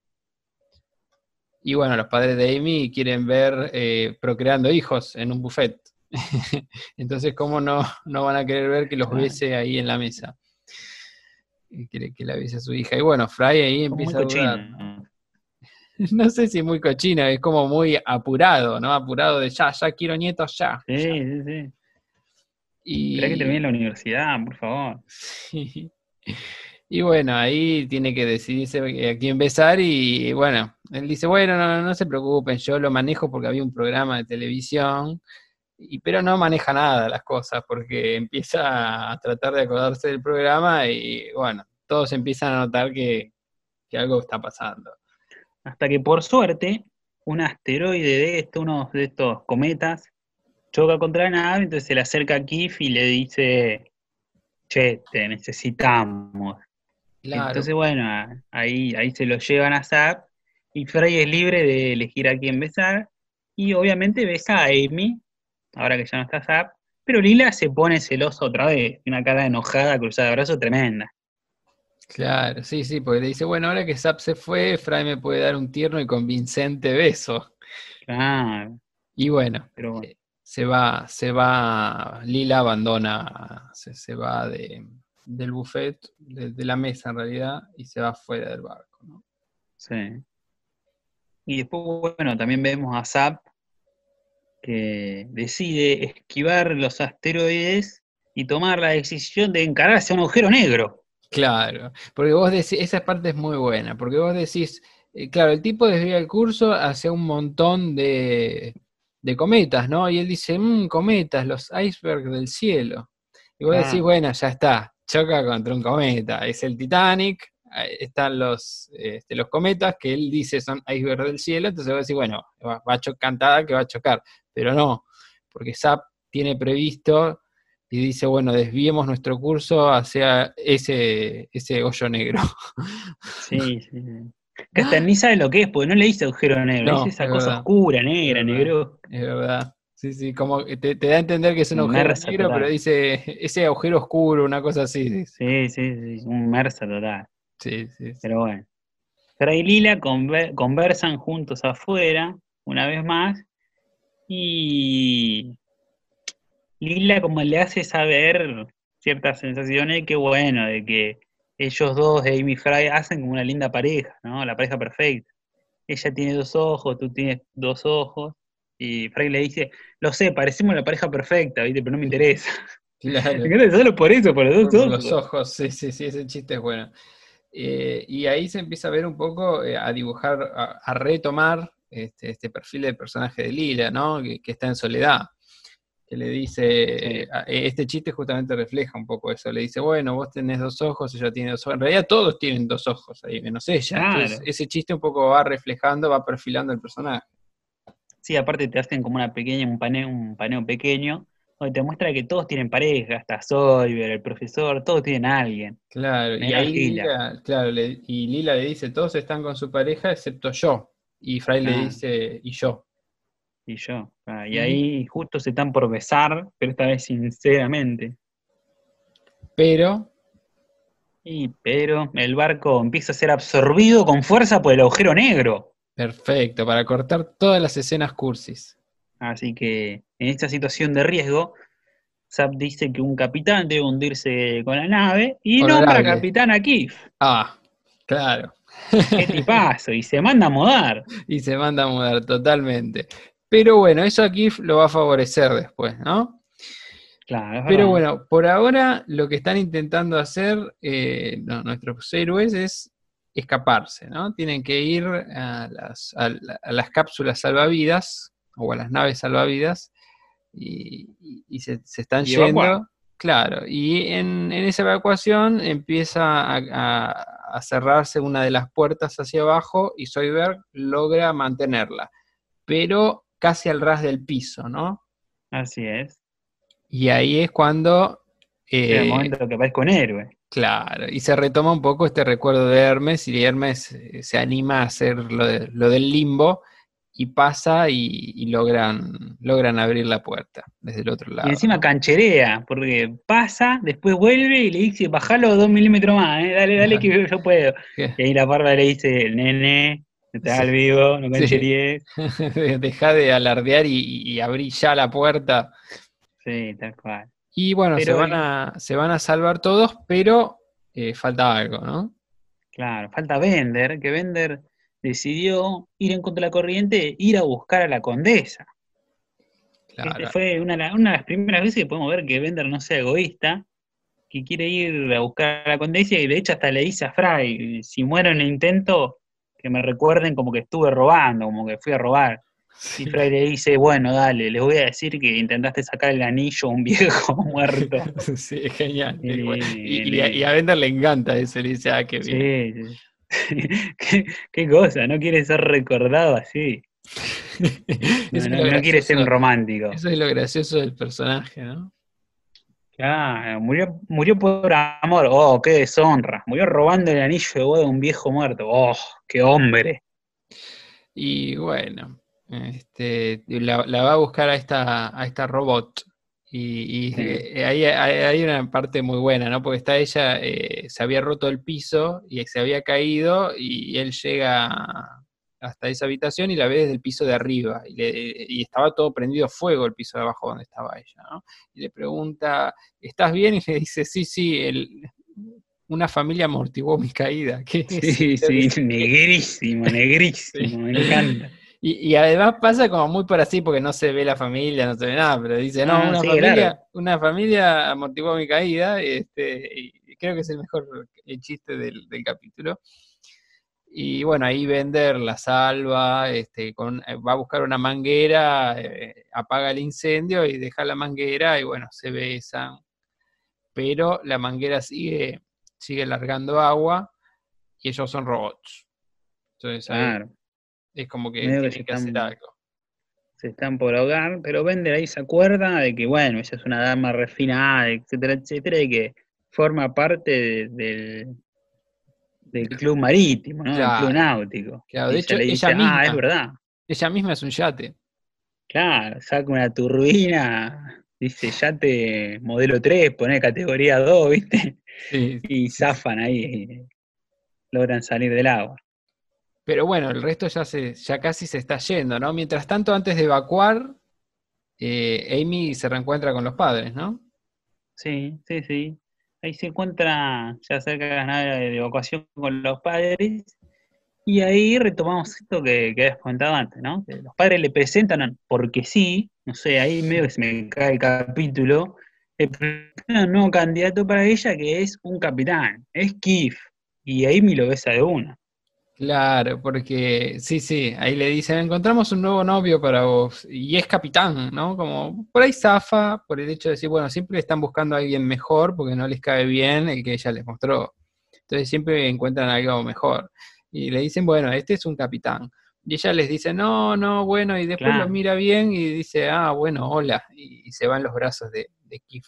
Y bueno, los padres de Amy quieren ver eh, procreando hijos en un buffet. Entonces, ¿cómo no, no van a querer ver que los bese ahí en la mesa? Que la bese a su hija. Y bueno, Fry ahí empieza a dudar. No sé si muy cochina, es como muy apurado, ¿no? Apurado de ya, ya quiero nietos ya. Sí, sí, sí. Y... que termine la universidad, por favor. Sí. Y bueno, ahí tiene que decidirse a quién besar y bueno, él dice, bueno, no, no se preocupen, yo lo manejo porque había un programa de televisión, y, pero no maneja nada las cosas porque empieza a tratar de acordarse del programa y bueno, todos empiezan a notar que, algo está pasando. Hasta que por suerte, un asteroide de esto, uno de estos cometas, choca contra la nave, entonces se le acerca a Kif y le dice, che, te necesitamos. Entonces, bueno, ahí, ahí se lo llevan a Zap y Frey es libre de elegir a quién besar. Y obviamente besa a Amy, ahora que ya no está Zap, pero Lila se pone celosa otra vez, una cara enojada, cruzada de brazos tremenda. Claro, sí, sí, porque le dice, bueno, ahora que Zap se fue, Fry me puede dar un tierno y convincente beso. Claro. Y bueno, pero eh, se va, se va, Lila abandona, se va de, del buffet, de, la mesa en realidad, y se va fuera del barco, ¿no? Sí. Y después, bueno, también vemos a Zap que decide esquivar los asteroides y tomar la decisión de encararse a un agujero negro. Claro, porque vos decís, esa parte es muy buena, porque vos decís, eh, claro, el tipo desvía el curso hacia un montón de, de cometas, ¿no? Y él dice, mmm, cometas, los icebergs del cielo. Y vos decís, bueno, ya está, choca contra un cometa. Es el Titanic, están los, este, los cometas que él dice son iceberg del cielo, entonces va a decir, bueno, va, a chocar cantada que va a chocar, pero no, porque SAP tiene previsto y dice, bueno, desviemos nuestro curso hacia ese, ese hoyo negro. Sí, sí, Que hasta ni sabe lo que es, porque no le dice agujero negro, es esa cosa oscura, negra, negro. Es verdad. Sí, sí, como te, da a entender que es un agujero negro, pero dice ese agujero oscuro, una cosa así. Sí, sí, sí, un mersa total. Sí, sí. Pero bueno. Fray y Lila conversan juntos afuera, una vez más, y Lila como le hace saber ciertas sensaciones que bueno, de que ellos dos, Amy y Fry, hacen como una linda pareja, ¿no? La pareja perfecta. Ella tiene dos ojos, tú tienes dos ojos, y Frank le dice, lo sé, parecemos la pareja perfecta, ¿viste? Pero no me interesa. Claro. solo por eso, por los dos ojos. Los ojos, sí, sí, sí, ese chiste es bueno. Eh, y ahí se empieza a ver un poco, eh, a dibujar, a, retomar este, este, perfil del personaje de Lila, ¿no? Que, está en soledad. Que le dice, este chiste justamente refleja un poco eso. Le dice, bueno, vos tenés dos ojos, ella tiene dos ojos. En realidad todos tienen dos ojos ahí, menos ella. ese chiste un poco va reflejando, va perfilando el personaje. Sí, aparte te hacen como una pequeña, un paneo, un paneo pequeño, donde te muestra que todos tienen pareja, hasta Soyber, el profesor, todos tienen a alguien. Claro, y ahí Lila, claro, y Lila le dice, todos están con su pareja excepto yo. Y Fray le ah. dice, y yo. Y yo. Ah, y ahí justo se están por besar, pero esta vez sinceramente. Pero. Y pero el barco empieza a ser absorbido con fuerza por el agujero negro. Perfecto, para cortar todas las escenas cursis. Así que en esta situación de riesgo, Zap dice que un capitán debe hundirse con la nave y nombra capitán a Kif. Ah, claro. Qué tipazo, y se manda a mudar. Y se manda a mudar, totalmente. Pero bueno, eso a Kif lo va a favorecer después, ¿no? Claro. Pero bueno, por ahora lo que están intentando hacer eh, nuestros héroes es escaparse, ¿no? Tienen que ir a las, las cápsulas salvavidas o a las naves salvavidas y, se, están yendo. Claro, y en, esa evacuación empieza a, cerrarse una de las puertas hacia abajo y Soyberg logra mantenerla. pero casi al ras del piso, ¿no? Así es. Y ahí es cuando... Es el eh, momento que aparezca un héroe. Claro, y se retoma un poco este recuerdo de Hermes y Hermes eh, se anima a hacer lo, de- lo del limbo y pasa y, y logran, logran abrir la puerta desde el otro lado. Y encima cancherea, porque pasa, después vuelve y le dice, bajalo dos milímetros más, ¿eh? dale, dale que yo puedo. ¿Qué? Y ahí la barba le dice, nene, estás al vivo, no Sí. cancheríes. Deja de alardear y, y abrí ya la puerta. Sí, tal cual. Y bueno, se, van a, se van a salvar todos, pero eh, falta algo, ¿no? Claro, falta Bender, que Bender decidió ir en contra de la corriente, ir a buscar a la condesa. Claro. Este fue una, de la- una de las primeras veces que podemos ver que Bender no sea egoísta, que quiere ir a buscar a la condesa y de hecho hasta le dice a Fry, si muero en el intento, que me recuerden como que estuve robando, como que fui a robar. Sí. Y Fry le dice, bueno, dale, les voy a decir que intentaste sacar el anillo a un viejo muerto. Sí, genial. Y- Y, y a Bender le encanta eso, le dice, ah, qué bien. Sí, sí. ¿Qué, qué cosa, no quiere ser recordado así. No, quiere ser un romántico. Eso es lo gracioso del personaje, ¿no? Claro, murió, murió por amor. Oh, qué deshonra. Murió robando el anillo de boda de un viejo muerto. Oh, qué hombre. Y bueno, este, la, la va a buscar a esta, a esta robot. Y, y, Sí. eh, ahí hay, hay una parte muy buena, ¿no? Porque está ella, eh, se había roto el piso y se había caído y él llega hasta esa habitación y la ve desde el piso de arriba. Y, le- y estaba todo prendido fuego el piso de abajo donde estaba ella, ¿no? Y le pregunta, ¿estás bien? Y le dice, sí, sí, el- una familia amortiguó mi caída. ¿Qué Sí, sí, negrísimo, negrísimo, me encanta. Y, y además pasa como muy por así, porque no se ve la familia, no se ve nada, pero dice, no, Ah, una, sí, familia, claro. una familia amortiguó mi caída, este, y creo que es el mejor eh, chiste del, del capítulo. Y bueno, ahí Bender la salva, este, con, va a buscar una manguera, eh, apaga el incendio y deja la manguera y bueno, se besan. Pero la manguera sigue, sigue largando agua y ellos son robots. Entonces ahí Claro, es como que se que hacer están- algo. se están por ahogar, pero Bender ahí se acuerda de que, bueno, ella es una dama refinada, etcétera, etcétera, y que forma parte de- del, del club marítimo, ¿no? Claro. Del club náutico. Claro, de hecho, ella dice, ah, misma- es verdad. Ella misma es un yate. Claro, saca una turbina, dice yate modelo 3, pone categoría 2, ¿viste? Sí. Y zafan ahí, y logran salir del agua. Pero bueno, el resto ya, se, ya casi se está yendo, ¿no? Mientras tanto, antes de evacuar, eh, Amy se reencuentra con los padres, ¿no? Sí, sí, sí. Ahí se encuentra ya cerca de las naves de evacuación con los padres. Y ahí retomamos esto que, que habías comentado antes, ¿no? Los padres le presentan, porque sí, no sé, ahí medio que se me cae el capítulo, le un nuevo candidato para ella que es un capitán, es Kif. Y Amy lo besa de una. Claro, porque sí, sí, ahí le dicen, encontramos un nuevo novio para vos, y es capitán, ¿no? Como por ahí zafa, por el hecho de decir, bueno, siempre están buscando a alguien mejor porque no les cae bien el que ella les mostró. Entonces siempre encuentran algo mejor. Y le dicen, bueno, este es un capitán. Y ella les dice, no, no, bueno, y después Claro. lo mira bien y dice, ah, bueno, hola, y, y se va en los brazos de, de Kif.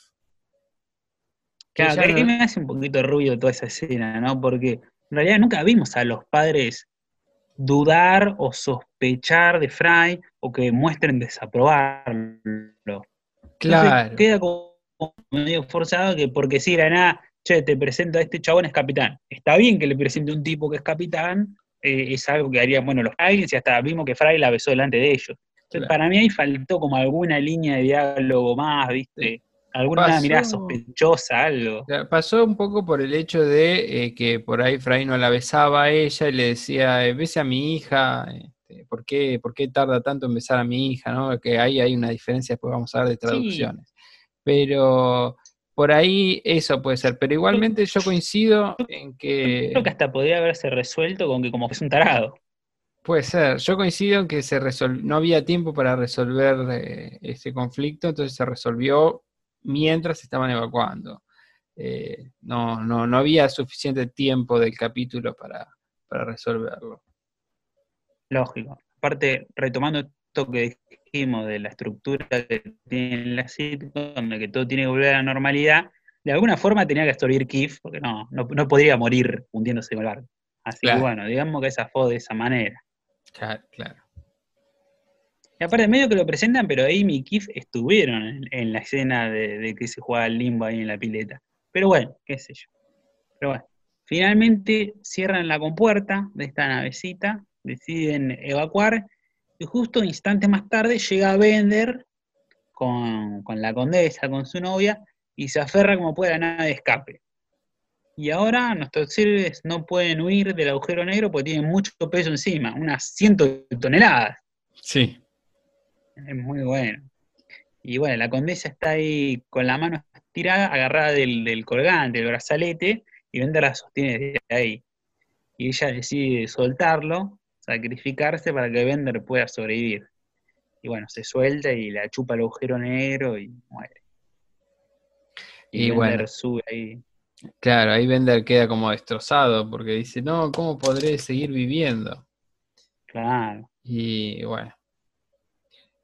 Claro, que no- me hace un poquito de ruido toda esa escena, ¿no? Porque en realidad nunca vimos a los padres dudar o sospechar de Fry o que muestren desaprobarlo. Entonces, Claro. queda como medio forzado que porque si era nada, che, te presento a este chabón es capitán. Está bien que le presente un tipo que es capitán, eh, es algo que harían, bueno, los aliens y hasta vimos que Fry la besó delante de ellos. Entonces, Claro. para mí ahí faltó como alguna línea de diálogo más, ¿viste? Alguna Pasó- mirada sospechosa, algo. Pasó un poco por el hecho de eh, que por ahí Fray no la besaba a ella y le decía, eh, bese a mi hija, este, ¿por, qué, ¿por qué tarda tanto en besar a mi hija? ¿no? Que ahí hay una diferencia, después vamos a hablar de traducciones. Pero por ahí eso puede ser, pero igualmente yo coincido en que... Creo que hasta podría haberse resuelto con que como es un tarado. Puede ser, yo coincido en que se resol- no había tiempo para resolver eh, ese conflicto, entonces se resolvió mientras estaban evacuando. Eh, no, no, no había suficiente tiempo del capítulo para, para resolverlo. Lógico. Aparte, retomando esto que dijimos de la estructura que tiene la sitcom, de que todo tiene que volver a la normalidad, de alguna forma tenía que sobrevivir Keith, porque no, no, podría morir hundiéndose en el barco. Así que bueno, digamos que esa fue de esa manera. Claro, claro. Y aparte, medio que lo presentan, pero Amy y Keith estuvieron en, la escena de, que se jugaba el limbo ahí en la pileta. Pero bueno, qué sé yo. Pero bueno, finalmente cierran la compuerta de esta navecita, deciden evacuar, y justo instantes más tarde llega Bender con, con la condesa, con su novia, y se aferra como puede a la nave de escape. Y ahora nuestros seres no pueden huir del agujero negro porque tienen mucho peso encima, unas cientos de toneladas. Sí. Es muy bueno. Y bueno, la condesa está ahí con la mano estirada, agarrada del, colgante, del brazalete, y Bender la sostiene desde ahí. Y ella decide soltarlo, sacrificarse para que Bender pueda sobrevivir. Y bueno, se suelta y la chupa el agujero negro y muere. Y, bueno, sube ahí. Claro, ahí Bender queda como destrozado porque dice, no, ¿cómo podré seguir viviendo? Claro. Y bueno.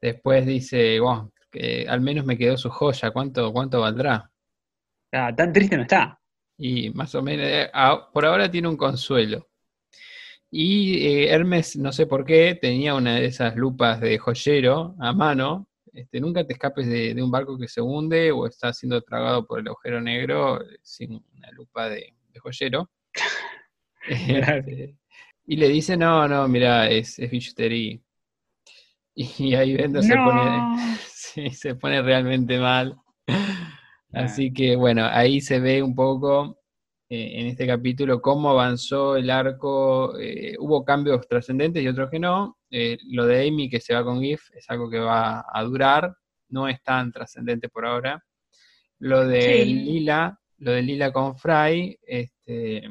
Después dice, bueno, que al menos me quedó su joya, ¿cuánto, cuánto valdrá? Ah, tan triste no está. Y más o menos, eh, por ahora tiene un consuelo. Y eh, Hermes, no sé por qué, tenía una de esas lupas de joyero a mano este, nunca te escapes de, un barco que se hunde o está siendo tragado por el agujero negro eh, sin una lupa de, joyero. Este, y le dice, no, no, mira, es, es billutería. Y, ahí Bender se, pone, se pone realmente mal. Así que bueno, ahí se ve un poco eh, en este capítulo cómo avanzó el arco. Eh, hubo cambios trascendentes y otros que no. Eh, lo de Amy que se va con GIF es algo que va a durar, no es tan trascendente por ahora. Lo de Lila, lo de Lila con Fry, este,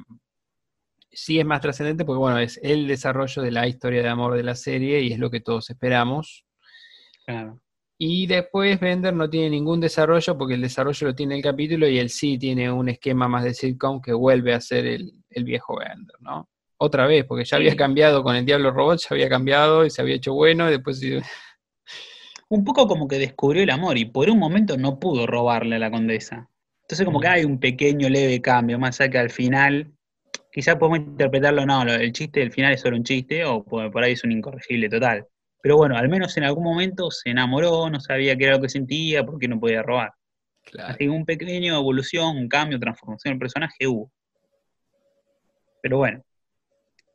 sí es más trascendente porque bueno, es el desarrollo de la historia de amor de la serie y es lo que todos esperamos. Claro. Y después Bender no tiene ningún desarrollo porque el desarrollo lo tiene el capítulo y él sí tiene un esquema más de sitcom que vuelve a ser el, viejo Bender, ¿no? Otra vez, porque ya había cambiado con el Diablo Robot, ya había cambiado y se había hecho bueno y después... Un poco como que descubrió el amor y por un momento no pudo robarle a la condesa. Entonces como que hay un pequeño leve cambio, más allá que al final, quizás podemos interpretarlo, no, el chiste del final es solo un chiste o por ahí es un incorregible total pero bueno, al menos en algún momento se enamoró, no sabía qué era lo que sentía, porque no podía robar. Claro. Así que un pequeño evolución, un cambio, transformación del personaje hubo. Pero bueno,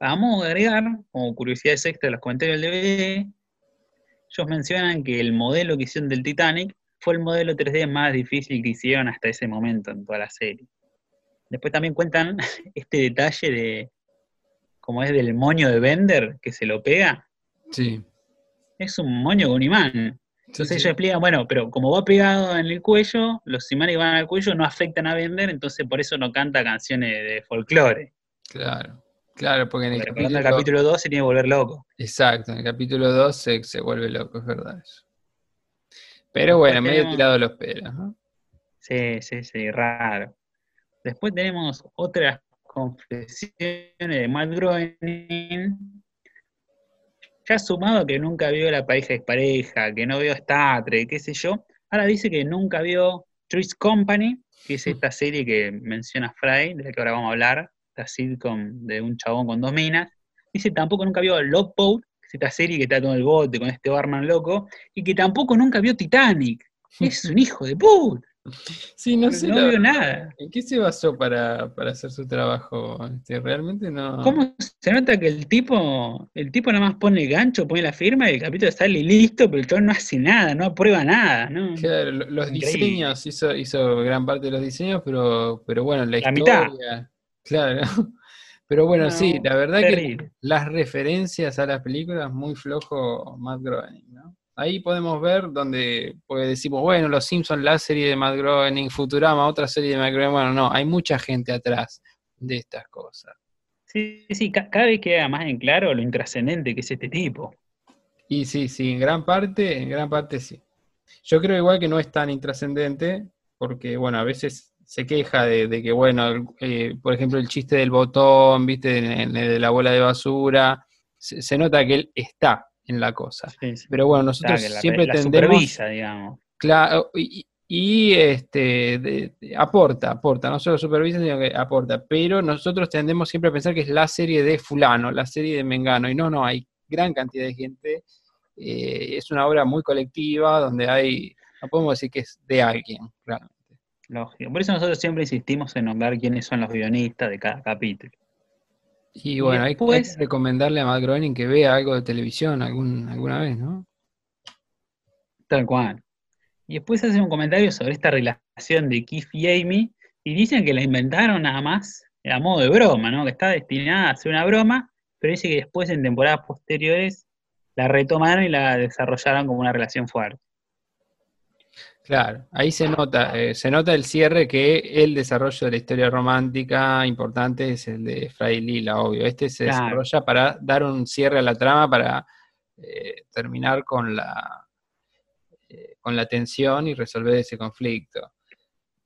vamos a agregar, como curiosidades extra de los comentarios del DVD, ellos mencionan que el modelo que hicieron del Titanic fue el modelo 3D más difícil que hicieron hasta ese momento en toda la serie. Después también cuentan este detalle de, como es del moño de Bender, que se lo pega. Sí es un moño con imán. Entonces ellos explican, bueno, pero como va pegado en el cuello, los imanes que van al cuello no afectan a vender, entonces por eso no canta canciones de folclore. Claro, claro, porque en el, capítulo, 2 se tiene que volver loco. Exacto, en el capítulo 2 se, vuelve loco, es verdad eso. Pero bueno, medio tirado los pelos, ¿no? Sí, sí, sí, raro. Después tenemos otras confesiones de Matt Groening, ya sumado que nunca vio La pareja es pareja, que no vio Star Trek, qué sé yo, ahora dice que nunca vio Trees Company, que es esta serie que menciona Fry, de la que ahora vamos a hablar, esta sitcom de un chabón con dos minas. Dice tampoco nunca vio Love Boat, que es esta serie que está todo el bote con este barman loco, y que tampoco nunca vio Titanic. Es un hijo de puta. Sí, no sé. No veo nada. ¿En qué se basó para, hacer su trabajo? Este, realmente no. ¿Cómo se nota que el tipo, el tipo nada más pone el gancho, pone la firma y el capítulo sale listo, pero el todo no hace nada, no aprueba nada, ¿no? Claro, los diseños, hizo, hizo gran parte de los diseños, pero, pero bueno, la, la historia. Mitad. Claro. Pero bueno, sí, la verdad que las referencias a las películas muy flojo Matt Groening, ¿no? Ahí podemos ver donde pues decimos, bueno, Los Simpsons, la serie de Matt Groening, Futurama, otra serie de Matt Groening. Bueno, no, hay mucha gente atrás de estas cosas. Sí, sí, cada vez queda más en claro lo intrascendente que es este tipo. Y sí, sí, en gran parte, en gran parte sí. Yo creo igual que no es tan intrascendente, porque bueno, a veces se queja de, que, bueno, eh, por ejemplo, el chiste del botón, viste, de, la bola de basura, se, nota que él está en la cosa. Sí, sí. Pero bueno, nosotros la- siempre la tendemos... supervisa, digamos. Claro, y, y, este, de- de- aporta, aporta, no solo supervisa, sino que aporta, pero nosotros tendemos siempre a pensar que es la serie de fulano, la serie de Mengano, y no, no, hay gran cantidad de gente, eh, es una obra muy colectiva, donde hay, no podemos decir que es de alguien, realmente. Lógico. Por eso nosotros siempre insistimos en nombrar quiénes son los guionistas de cada capítulo. Y Y bueno, hay- hay, después- que recomendarle a Matt Groening que vea algo de televisión algún, alguna vez, ¿no? Tal cual. Y después hacen un comentario sobre esta relación de Keith y Amy y dicen que la inventaron nada más a modo de broma, ¿no? Que está destinada a ser una broma, pero dice que después en temporadas posteriores la retomaron y la desarrollaron como una relación fuerte. Claro, ahí se nota, eh, se nota el cierre que el desarrollo de la historia romántica importante es el de Fray Lila, obvio. Este se Claro. desarrolla para dar un cierre a la trama, para eh, terminar con la eh, con la tensión y resolver ese conflicto.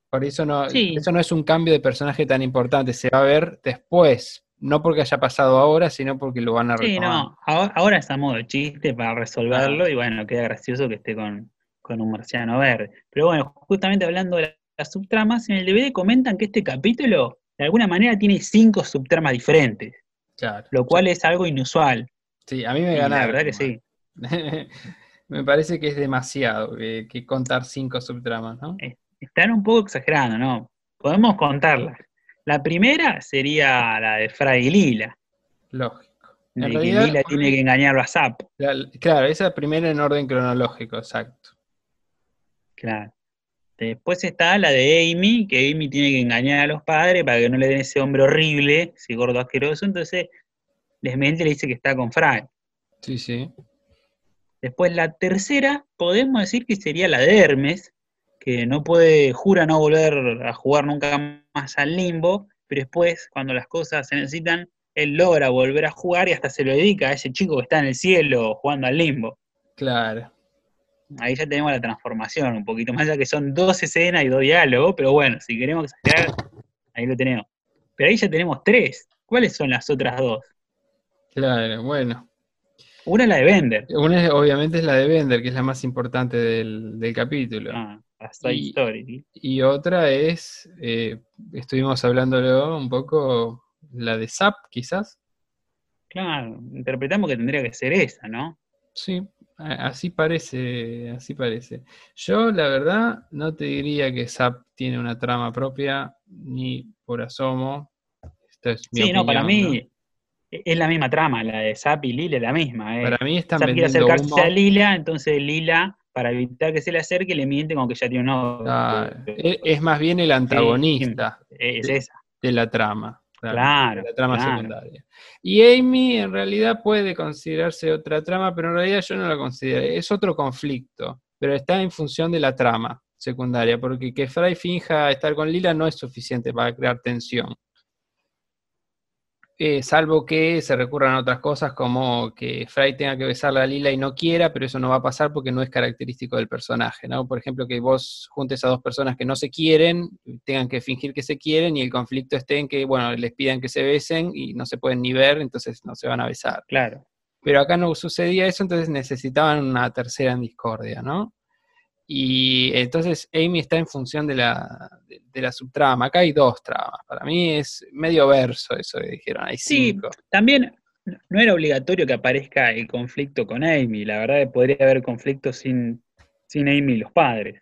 Por eso no, Sí. eso no es un cambio de personaje tan importante, se va a ver después, no porque haya pasado ahora, sino porque lo van a Sí, retomar. no, ahora, ahora es a modo de chiste para resolverlo y bueno, queda gracioso que esté con, con un marciano verde. Pero bueno, justamente hablando de la- las subtramas, en el DVD comentan que este capítulo de alguna manera tiene cinco subtramas diferentes, Claro. lo cual es algo inusual. Sí, a mí me Y la verdad que sí. me parece que es demasiado que, que contar cinco subtramas, ¿no? Están un poco exagerando, ¿no? Podemos contarlas. La primera sería la de Fray y Lila, Lógico. de En que realidad, Lila tiene que engañar a Zap. la- claro, esa primera en orden cronológico, exacto. Claro. Después está la de Amy, que Amy tiene que engañar a los padres para que no le den ese hombre horrible, ese gordo asqueroso, entonces les mente y le dice que está con Fry. Sí, sí. Después la tercera, podemos decir que sería la de Hermes, que no puede, jura no volver a jugar nunca más al limbo, pero después, cuando las cosas se necesitan, él logra volver a jugar y hasta se lo dedica a ese chico que está en el cielo jugando al limbo. Claro. Ahí ya tenemos la transformación, un poquito más allá que son dos escenas y dos diálogos, pero bueno, si queremos exagerar, ahí lo tenemos. Pero ahí ya tenemos tres. ¿Cuáles son las otras dos? Claro, bueno. Una es la de Bender. Una es- obviamente es la de Bender, que es la más importante del, del capítulo. Ah, Side Y- Story. Y otra es, eh, estuvimos hablándolo un poco, la de Zap, quizás. Claro, interpretamos que tendría que ser esa, ¿no? Sí, así parece, así parece. Yo, la verdad, no te diría que Zap tiene una trama propia, ni por asomo. Esta es mi Sí, no, para mí e- es la misma trama, la de Zap y Lila es la misma. eh. Para mí están Zap quiere acercarse humo. a Lila, entonces Lila, para evitar que se le acerque, le miente como que ya tiene un novio. E- Es más bien el antagonista Es esa. de la trama. Claro, la trama claro. secundaria. Y Amy en realidad puede considerarse otra trama, pero en realidad yo no la considero. Es otro conflicto, pero está en función de la trama secundaria, porque que Fry finja estar con Lila no es suficiente para crear tensión. Eh, salvo que se recurran a otras cosas como que Fry tenga que besarle a Lila y no quiera, pero eso no va a pasar porque no es característico del personaje, ¿no? Por ejemplo, que vos juntes a dos personas que no se quieren, tengan que fingir que se quieren y el conflicto esté en que, bueno, les pidan que se besen y no se pueden ni ver, entonces no se van a besar. Claro. Pero acá no sucedía eso, entonces necesitaban una tercera en discordia, ¿no? Y entonces Amy está en función de la, de, de la subtrama. Acá hay dos tramas. Para mí es medio verso eso que dijeron. Hay Sí. También no era obligatorio que aparezca el conflicto con Amy. La verdad que podría haber conflicto sin, sin Amy y los padres.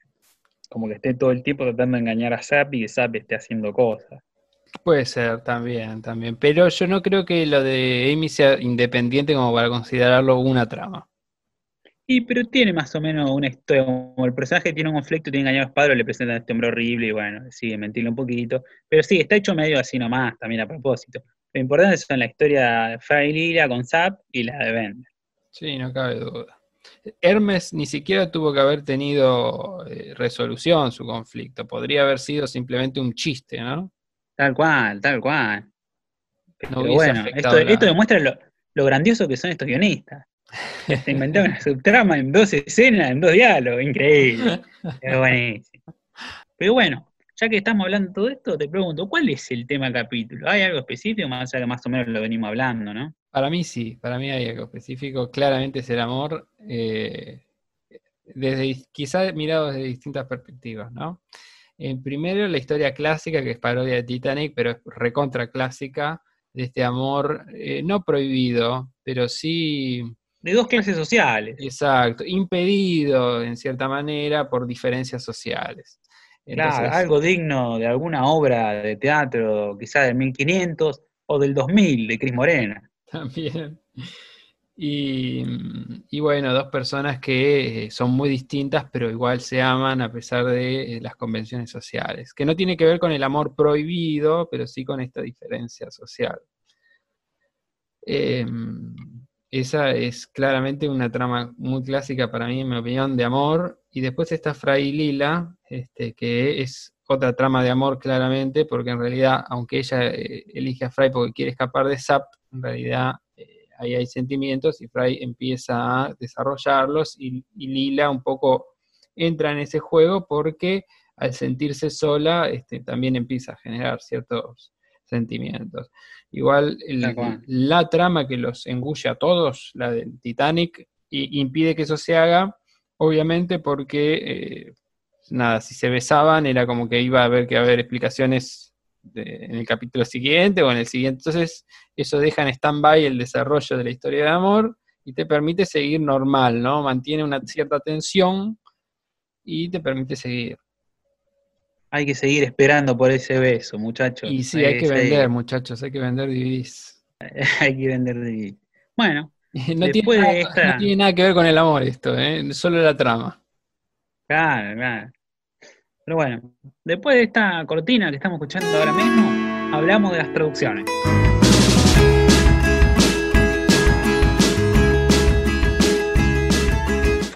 Como que esté todo el tiempo tratando de engañar a Zap y que Zap esté haciendo cosas. Puede ser también, también. Pero yo no creo que lo de Amy sea independiente como para considerarlo una trama. Y pero tiene más o menos una historia, como el personaje tiene un conflicto, tiene que engañar a los padres, le presentan a este hombre horrible y bueno, sigue mentirle un poquito. Pero sí, está hecho medio así nomás, también a propósito. Lo importante son la historia de Fry Lila con Zap y la de Bender. Sí, no cabe duda. Hermes ni siquiera tuvo que haber tenido eh, resolución su conflicto. Podría haber sido simplemente un chiste, ¿no? Tal cual, tal cual. Pero hubiese bueno, afectado esto, la- esto demuestra lo, lo grandioso que son estos guionistas. Se inventaron una subtrama en dos escenas, en dos diálogos, increíble. Es buenísimo. Pero bueno, ya que estamos hablando de todo esto, te pregunto, ¿cuál es el tema del capítulo? ¿Hay algo específico? Más más o menos lo venimos hablando, ¿no? Para mí sí, para mí hay algo específico. Claramente es el amor, eh, desde, quizá mirado desde distintas perspectivas, ¿no? En primero, la historia clásica, que es parodia de Titanic, pero es recontra clásica, de este amor eh, no prohibido, pero sí... De dos clases sociales. Exacto, impedido en cierta manera por diferencias sociales. claro, algo digno de alguna obra de teatro, quizá del 1500 o del 2000 de Cris Morena. También. Y, bueno, dos personas que eh, son muy distintas, pero igual se aman a pesar de eh, las convenciones sociales, que no tiene que ver con el amor prohibido, pero sí con esta diferencia social. Em, esa es claramente una trama muy clásica para mí, en mi opinión, de amor. Y después está Fray Lila, este, que es otra trama de amor claramente, porque en realidad, aunque ella eh, elige a Fray porque quiere escapar de Zap, en realidad eh, ahí hay sentimientos y Fray empieza a desarrollarlos y, Lila un poco entra en ese juego porque al sentirse sola este, también empieza a generar ciertos sentimientos. Igual la trama que los engulle a todos, la del Titanic, y impide que eso se haga, obviamente porque, eh, nada, si se besaban era como que iba a haber que haber explicaciones en el capítulo siguiente o en el siguiente. Entonces, eso deja en stand-by el desarrollo de la historia de amor y te permite seguir normal, ¿no? Mantiene una cierta tensión y te permite seguir. Hay que seguir esperando por ese beso, muchachos. Y sí, hay, que vender, muchachos, hay que vender DVDs. hay que vender DVDs. Bueno, no, tiene nada, no tiene nada que ver con el amor esto, ¿eh? solo la trama. Claro, claro. Pero bueno, después de esta cortina que estamos escuchando ahora mismo, hablamos de las traducciones.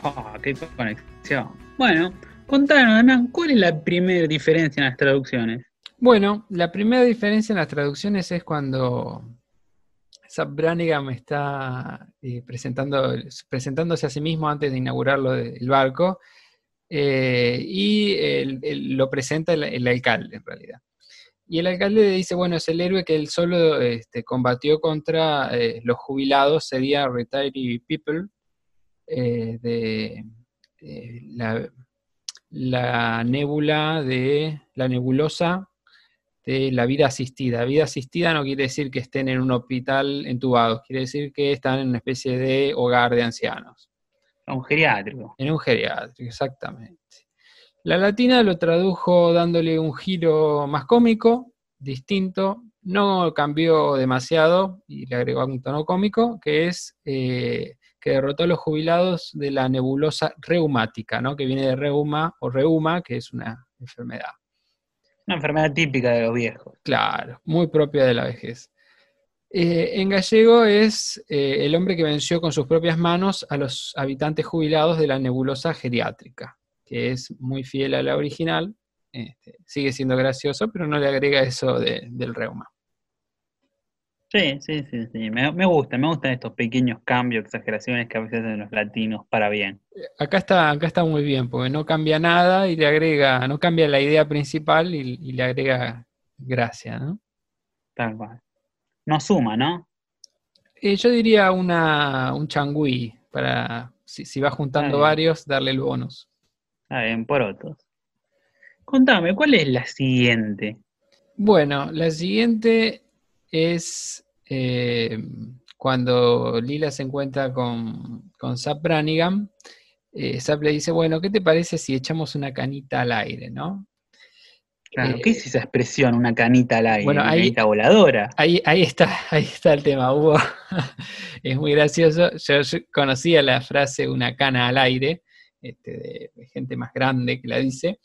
Oh, qué conexión. Bueno, contanos, Hernán, ¿cuál es la primera diferencia en las traducciones? Bueno, la primera diferencia en las traducciones es cuando Zap Brannigan está eh, presentando, presentándose a sí mismo antes de inaugurarlo del barco eh, y lo presenta el, alcalde en realidad. Y el alcalde dice, bueno, es el héroe que él solo este, combatió contra eh, los jubilados, sería Retiree People, de la, la, nebula de la nebulosa de la vida asistida. Vida asistida no quiere decir que estén en un hospital entubados, quiere decir que están en una especie de hogar de ancianos. Un geriátrico. En un geriátrico, exactamente. La latina lo tradujo dándole un giro más cómico, distinto, no cambió demasiado y le agregó un tono cómico, que es eh, que derrotó a los jubilados de la nebulosa reumática, ¿no? que viene de reuma o reuma, que es una enfermedad. Una enfermedad típica de los viejos. Claro, muy propia de la vejez. Eh, en gallego es eh, el hombre que venció con sus propias manos a los habitantes jubilados de la nebulosa geriátrica, que es muy fiel a la original, este, sigue siendo gracioso, pero no le agrega eso del reuma. Sí, sí, sí, sí. Me, me, gusta, me gustan estos pequeños cambios, exageraciones que a veces hacen los latinos para bien. Acá está, acá está muy bien, porque no cambia nada y le agrega, no cambia la idea principal y, y le agrega gracia, ¿no? Tal cual no suma, ¿no? Eh, yo diría una, un changui, para si, va juntando varios, darle el bonus. Está bien, por otros. Contame, ¿cuál es la siguiente? Bueno, la siguiente es eh, cuando Lila se encuentra con, con Zap Brannigan. Eh, Zap le dice, bueno, ¿qué te parece si echamos una canita al aire, no? Claro, ¿qué es esa expresión? Una canita al aire, bueno, una canita voladora. Ahí, ahí está, ahí está el tema, Hugo. es muy gracioso. Yo, conocía la frase una cana al aire, este, de, gente más grande que la dice.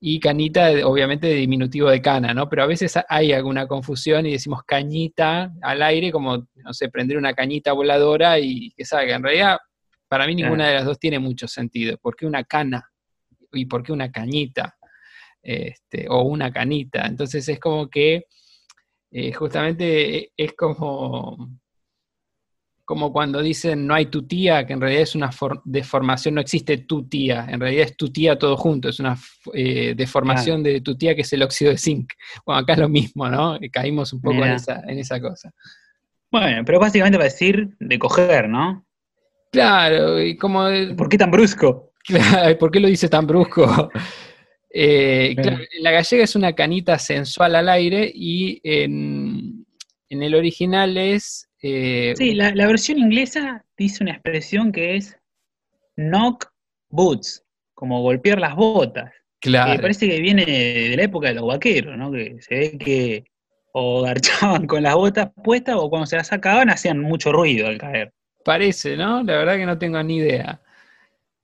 Y canita, obviamente, de diminutivo de cana, ¿no? Pero a veces hay alguna confusión y decimos cañita al aire, como, no sé, prender una cañita voladora y que salga. En realidad, para mí ninguna de las dos tiene mucho sentido. ¿Por qué una cana? ¿Y por qué una cañita? este, o una canita. Entonces es como que eh, justamente es como, como cuando dicen no hay tu tía, que en realidad es una deformación, no existe tu tía, en realidad es tu tía todo junto, es una eh, deformación de tu tía que es el óxido de zinc. Bueno, acá es lo mismo, ¿no? Caímos un poco en esa, en esa cosa. Bueno, pero básicamente va a decir de coger, ¿no? Claro, y como... ¿Por qué tan brusco? Claro, ¿por qué lo dice tan brusco? Eh, claro, la gallega es una canita sensual al aire y en, en el original es... eh, Sí, la, la versión inglesa dice una expresión que es knock boots, como golpear las botas. Que claro, parece que viene de la época de los vaqueros, ¿no? Que se ve que o garchaban con las botas puestas o cuando se las sacaban hacían mucho ruido al caer. parece, ¿no? La verdad que no tengo ni idea.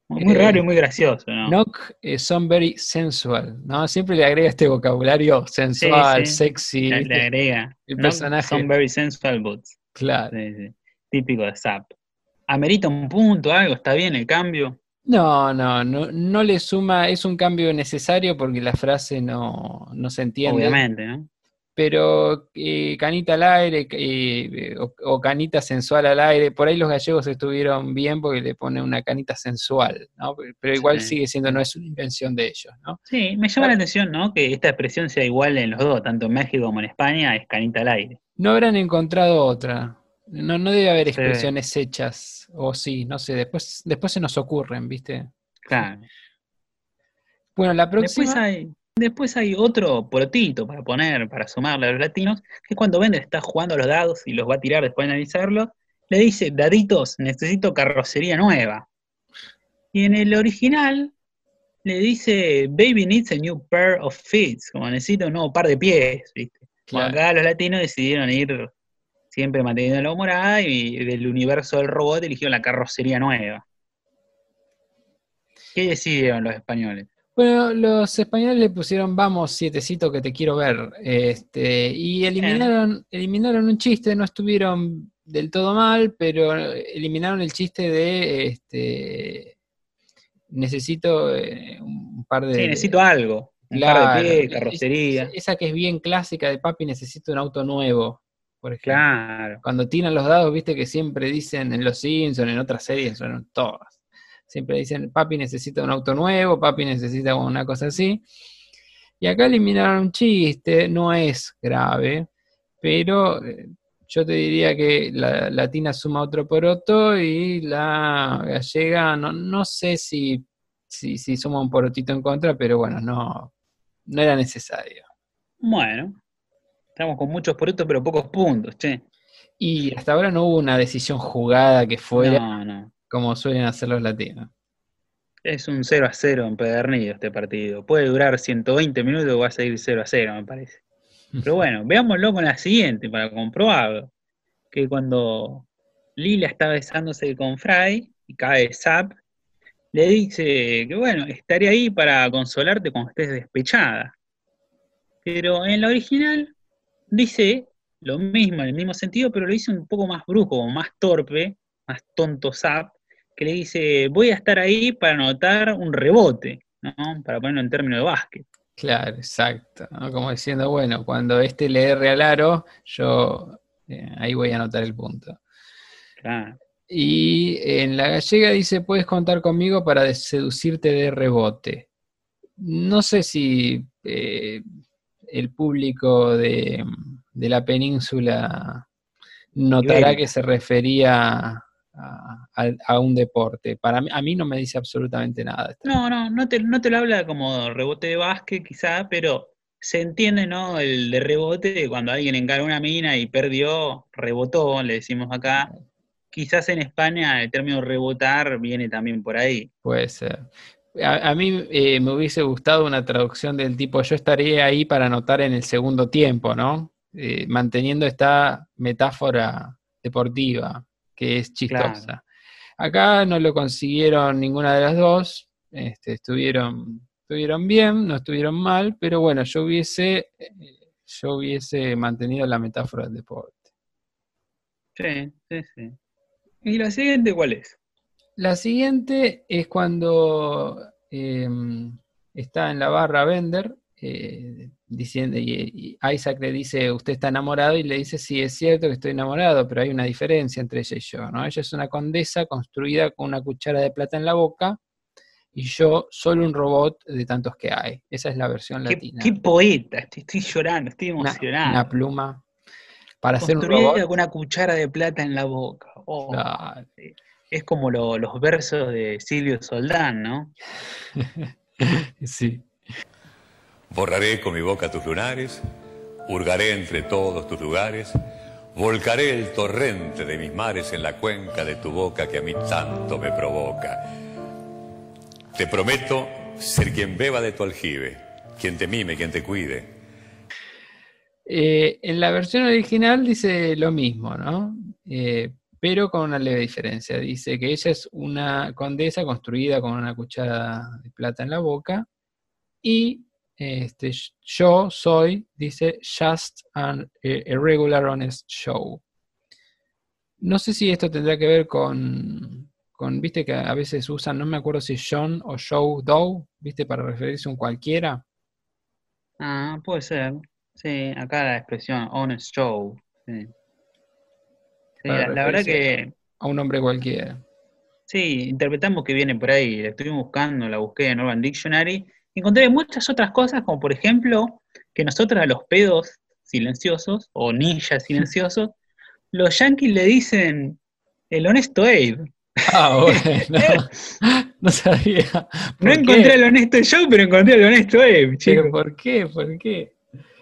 Muy Eh, raro y muy gracioso, ¿no? Knock eh, son very sensual, ¿no? Siempre le agrega este vocabulario sensual, sí. sexy, Le, agrega. El personaje. Son very sensual boots. Claro. Sí, sí. Típico de Zap. ¿Amerita un punto, algo? ¿Está bien el cambio? No, no, no, no le suma, es un cambio necesario porque la frase no, no se entiende. Obviamente, ¿no? Pero eh, canita al aire eh, o, o canita sensual al aire, por ahí los gallegos estuvieron bien porque le ponen una canita sensual, ¿no? Pero igual Sí. sigue siendo, no es una invención de ellos, ¿no? Sí, me llama la atención, ¿no? Que esta expresión sea igual en los dos, tanto en México como en España, es canita al aire. No habrán encontrado otra. No, no debe haber Sí. expresiones hechas, o sí, no sé, después, después se nos ocurren, ¿viste? Claro. Bueno, la próxima. Después hay, después hay otro porotito para poner, para sumarle a los latinos, que es cuando Bender está jugando a los dados y los va a tirar después de analizarlo, le dice, daditos, necesito carrocería nueva. Y en el original le dice, baby needs a new pair of feet, como necesita un nuevo par de pies, ¿viste? Claro. acá los latinos decidieron ir siempre manteniendo la humorada y del universo del robot eligieron la carrocería nueva. ¿Qué decidieron los españoles? Bueno, los españoles le pusieron vamos, sietecito que te quiero ver. Este, y eliminaron, eliminaron un chiste, no estuvieron del todo mal, pero eliminaron el chiste de este necesito eh, un par de. Sí, necesito algo. Par Claro, de pies, es- carrocería. Esa que es bien clásica de papi, necesito un auto nuevo, por ejemplo. Claro. Cuando tiran los dados, viste que siempre dicen en Los Simpsons, en otras series, son en todas. Siempre dicen, papi necesita un auto nuevo, papi necesita una cosa así. Y acá eliminaron un chiste, no es grave, pero eh, yo te diría que la latina suma otro poroto y la gallega, no, no sé si, si, si suma un porotito en contra, pero bueno, no, no era necesario. Bueno. Estamos con muchos porotos, pero pocos puntos, che. Y hasta ahora no hubo una decisión jugada que fuera No, no. como suelen hacer los latinos. Es un 0 a 0 empedernido este partido. Puede durar 120 minutos o va a seguir 0 a 0, me parece. Pero bueno, veámoslo con la siguiente para comprobarlo. Que cuando Lila está besándose con Fry y cae Zap, le dice que bueno, estaré ahí para consolarte cuando estés despechada. Pero en la original dice lo mismo, en el mismo sentido, pero lo dice un poco más brusco, más torpe, más tonto Zap, que le dice, voy a estar ahí para anotar un rebote, ¿no? Para ponerlo en términos de básquet. Claro, exacto. ¿no? Como diciendo, bueno, cuando este le erre al aro, yo eh, ahí voy a anotar el punto. Claro. Y en la gallega dice, puedes contar conmigo para seducirte de rebote. No sé si eh, el público de, de la península notará que se refería a, a- a un deporte. Para mí, a mí no me dice absolutamente nada. No, no, no te, no te lo habla como rebote de básquet quizá, pero se entiende, ¿no? El de rebote, cuando alguien encara una mina y perdió, rebotó, le decimos acá. Quizás en España el término rebotar viene también por ahí. Puede ser. A, a mí eh, me hubiese gustado una traducción del tipo, yo estaré ahí para anotar en el segundo tiempo, ¿no? Eh, manteniendo esta metáfora deportiva, que es chistosa. Acá no lo consiguieron ninguna de las dos, este, estuvieron, estuvieron bien, no estuvieron mal, pero bueno, yo hubiese, yo hubiese mantenido la metáfora del deporte. Sí, sí, sí. ¿Y la siguiente cuál es? La siguiente es cuando eh, está en la barra Bender eh, diciendo, y, y Isaac le dice, usted está enamorado, y le dice, sí, es cierto que estoy enamorado, pero hay una diferencia entre ella y yo, ¿no? Ella es una condesa construida con una cuchara de plata en la boca, y yo solo un robot de tantos que hay. Esa es la versión ¿Qué, latina. qué poeta, estoy, estoy llorando, estoy emocionado. una pluma. Para hacer un Construida robot. con una cuchara de plata en la boca. Oh, Claro. Es como lo- los versos de Silvio Soldán, ¿no? Sí. Borraré con mi boca tus lunares, hurgaré entre todos tus lugares, volcaré el torrente de mis mares en la cuenca de tu boca que a mí tanto me provoca. Te prometo ser quien beba de tu aljibe, quien te mime, quien te cuide. Eh, en la versión original dice lo mismo, ¿no? Eh, pero con una leve diferencia. Dice que ella es una condesa construida con una cuchara de plata en la boca y este, yo soy, dice, just an eh, irregular honest show. No sé si esto tendrá que ver con, con, viste que a veces usan, no me acuerdo si John o Show Doe, viste, para referirse a un cualquiera. Ah, puede ser. Sí, acá la expresión honest show. Sí, Sí, la, la verdad que A un hombre cualquiera. sí, interpretamos que viene por ahí. La estuvimos buscando, la busqué en Urban Dictionary. Encontré muchas otras cosas, como por ejemplo, que nosotros a los pedos silenciosos o ninjas silenciosos, los yankees le dicen el honesto Abe. Ah, bueno. No sabía. No ¿Por encontré qué? el honesto Joe, pero encontré el honesto Abe, ¿Pero chicos. por qué? ¿Por qué?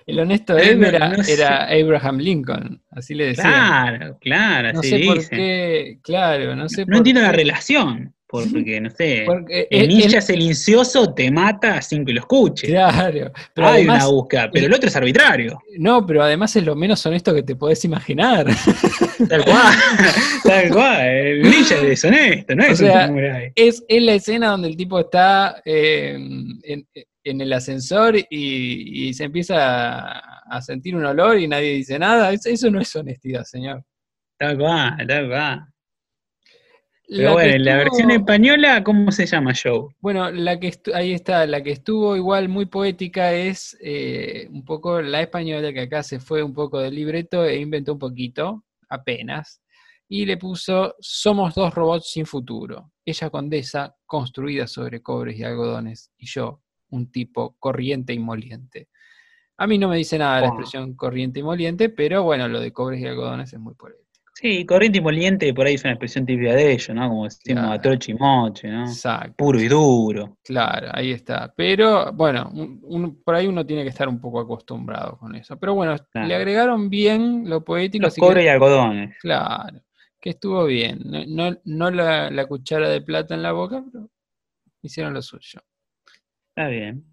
El honesto no- era, no sé. era Abraham Lincoln, así le decían. Claro, claro, no así sé por qué, claro, no sé No por entiendo la relación, porque no sé. Porque El él- ninja él- silencioso te mata sin que lo escuche. Claro, pero Hay además, una búsqueda, pero el otro es arbitrario. no, pero además es lo menos honesto que te podés imaginar. Tal cual, tal cual. El ninja es deshonesto, no es O sea, un. Es, es la escena donde el tipo está eh, en, en el ascensor y, y se empieza a, a sentir un olor y nadie dice nada. Eso, eso no es honestidad, señor. Tal cual, tal cual. La Pero que bueno, en la estuvo- versión española, ¿cómo se llama Joe? Bueno, la que ahí está, la que estuvo igual muy poética es eh, un poco la española que acá se fue un poco del libreto e inventó un poquito, apenas, y le puso Somos dos robots sin futuro. Ella condesa, construida sobre cobres y algodones, y yo, un tipo corriente y moliente. A mí no me dice nada la expresión corriente y moliente, pero bueno, lo de cobres y algodones es muy poético. Sí, corriente y moliente, por ahí es una expresión típica de ellos, ¿no? Como decimos Claro. a troche y moche, ¿no? Exacto. Puro y duro. Claro, ahí está. Pero bueno, un- un- por ahí uno tiene que estar un poco acostumbrado con eso. Pero bueno, Claro. le agregaron bien lo poético, Los que- cobres y algodones. claro, que estuvo bien. No, no- no la, la cuchara de plata en la boca, pero hicieron lo suyo. Está bien.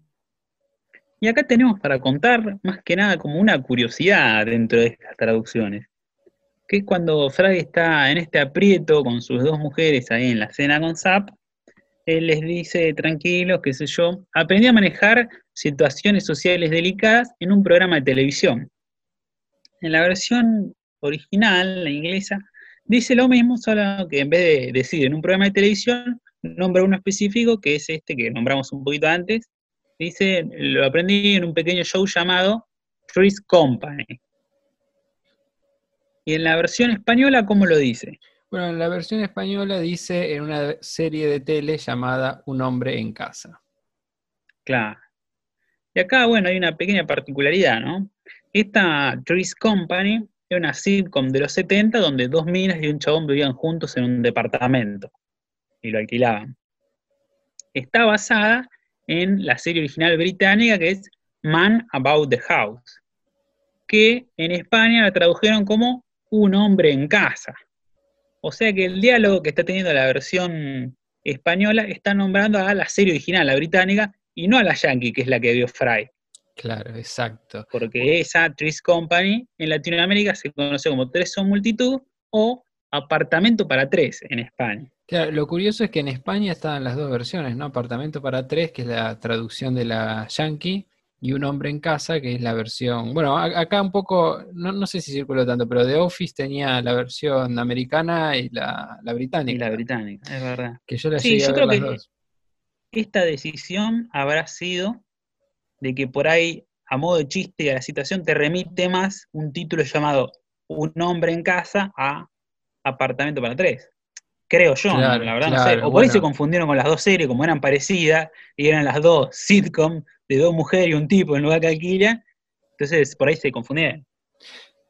Y acá tenemos para contar, más que nada, como una curiosidad dentro de estas traducciones. Que es cuando Frey está en este aprieto con sus dos mujeres ahí en la cena con Zap, él les dice, tranquilos, qué sé yo, aprendí a manejar situaciones sociales delicadas en un programa de televisión. En la versión original, la inglesa, dice lo mismo, solo que en vez de decir en un programa de televisión, nombra uno específico, que es este que nombramos un poquito antes. Dice, lo aprendí en un pequeño show llamado Three's Company. Y en la versión española, ¿cómo lo dice? Bueno, en la versión española dice en una serie de tele llamada Un hombre en casa. Claro. Y acá, bueno, hay una pequeña particularidad, ¿no? Esta Three's Company es una sitcom de los 70 donde dos minas y un chabón vivían juntos en un departamento y lo alquilaban. Está basada en la serie original británica que es Man About the House, que en España la tradujeron como Un hombre en casa. O sea que el diálogo que está teniendo la versión española está nombrando a la serie original, la británica, y no a la yankee, que es la que vio Fry. Claro, exacto. Porque esa Trees Company en Latinoamérica se conoce como Tres son multitud o Apartamento para tres en España. Claro, lo curioso es que en España estaban las dos versiones, ¿no? Apartamento para tres, que es la traducción de la Yankee, y Un hombre en casa, que es la versión. Bueno, a- acá un poco, no, no sé si circuló tanto, pero The Office tenía la versión americana y la, la Y británica. la británica, es verdad. Que yo la Sí, a yo ver creo las que- dos. Esta decisión habrá sido de que por ahí, a modo de chiste a la situación, te remite más un título llamado Un hombre en casa a Apartamento para tres. Creo yo, la verdad no sé. O por ahí se confundieron con las dos series, como eran parecidas, y eran las dos sitcom de dos mujeres y un tipo en lugar que alquila. Entonces, por ahí se confundieron.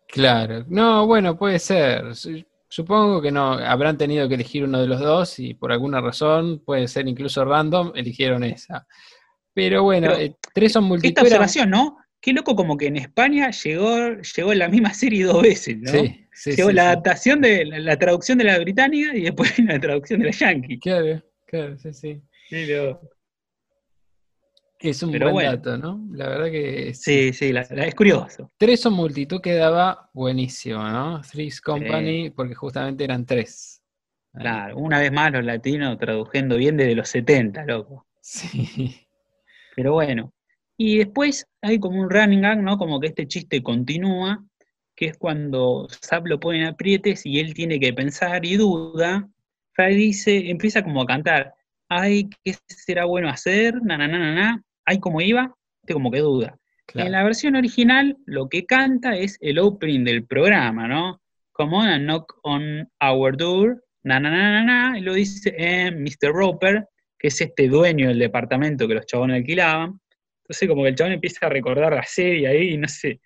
Claro, no, bueno, puede ser. Su- Supongo que no, habrán tenido que elegir uno de los dos y por alguna razón, puede ser incluso random, eligieron esa. Pero bueno, Pero eh, tres son Esta multitud. observación, ¿no? Qué loco como que en España llegó, llegó la misma serie dos veces, ¿no? Sí, sí, llegó sí, la adaptación de la, la traducción de la británica y después la traducción de la yankee. Claro, claro, sí, sí. Pero- Es un Pero buen bueno. dato, ¿no? La verdad que sí, sí, la- la- es curioso. Tres son multitud quedaba buenísimo, ¿no? Three's Company, porque justamente eran tres. Claro, una vez más los latinos traduciendo bien desde los 70, loco. Sí. Pero bueno. Y después hay como un running gag, ¿no? Como que este chiste continúa, que es cuando Zap lo pone en aprietes y él tiene que pensar y duda. Fry dice, empieza como a cantar, ay, ¿qué será bueno hacer? Na, na, na, na, na. Ay, ¿cómo iba? Este como que duda. Claro. En la versión original, lo que canta es el opening del programa, ¿no? Come on and knock on our door, na na na na na, y lo dice eh, Mr. Roper, que es este dueño del departamento que los chabones alquilaban. Entonces como que el chabón empieza a recordar la serie ahí y no sé,